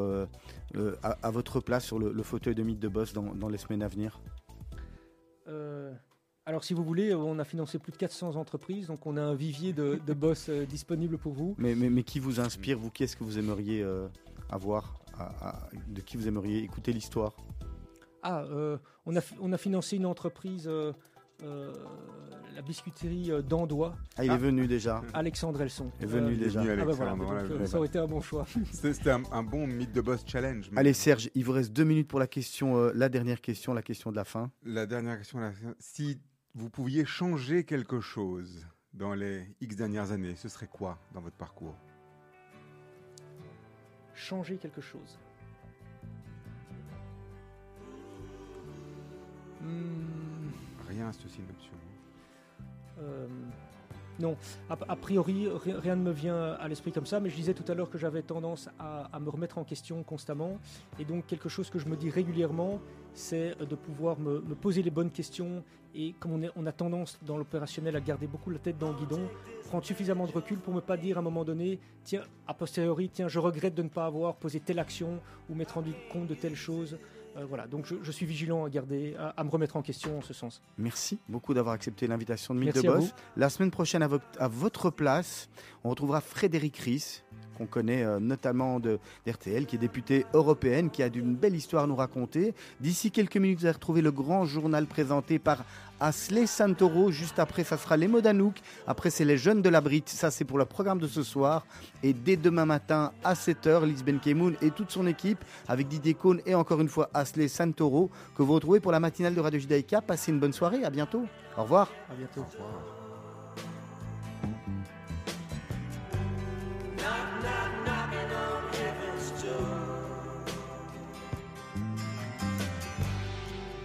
à, à votre place sur le, le fauteuil de mythe de boss dans, dans les semaines à venir? Alors si vous voulez, on a financé plus de 400 entreprises, donc on a un vivier de, de boss euh, disponible pour vous. mais, mais, mais qui vous inspire, vous Qu'est-ce que vous aimeriez euh, avoir à- à- De qui vous aimeriez écouter l'histoire? Ah, euh, on, a, on a financé une entreprise, euh, euh, la biscuiterie euh, d'Andois, Ah, il Ah. est venu déjà. Alexandre Elson. Il est venu Euh, déjà. venu, ah bah voilà, donc, euh, ça aurait été un bon choix. C'était un, un bon mythe de boss challenge. mais Allez Serge, il vous reste deux minutes pour la question, euh, la dernière question, la question de la fin. La dernière question, la- si vous pouviez changer quelque chose dans les X dernières années, ce serait quoi dans votre parcours? Changer quelque chose. Hmm, Rien, aussi une option. Euh, non, a, a priori, ri- rien ne me vient à l'esprit comme ça, mais je disais tout à l'heure que j'avais tendance à, à me remettre en question constamment. Et donc, quelque chose que je me dis régulièrement, c'est de pouvoir me, me poser les bonnes questions. Et comme on, est- on a tendance dans l'opérationnel à garder beaucoup la tête dans le guidon, prendre suffisamment de recul pour ne pas dire à un moment donné, tiens, a posteriori, tiens, je regrette de ne pas avoir posé telle action ou m'être rendu compte de telle chose. Euh, voilà, donc je, je suis vigilant à garder, à, à me remettre en question en ce sens. Merci beaucoup d'avoir accepté l'invitation de Mythe Merci de Boss. La semaine prochaine, à, vo- à votre place, on retrouvera Frédéric Ries, qu'on connaît euh, notamment de d'RTL, qui est députée européenne, qui a d'une belle histoire à nous raconter. D'ici quelques minutes, vous allez retrouver le grand journal présenté par Asley Santoro. Juste après, ça sera les mots d'Anouk. Après, c'est les jeunes de la Brite. Ça, c'est pour le programme de ce soir. Et dès demain matin, à 7h, Lisbeth Kemoun et toute son équipe, avec Didier Cohn et encore une fois Asley Santoro, que vous retrouvez pour la matinale de Radio Judaïka. Passez une bonne soirée. À bientôt. Au revoir. À bientôt. Knock,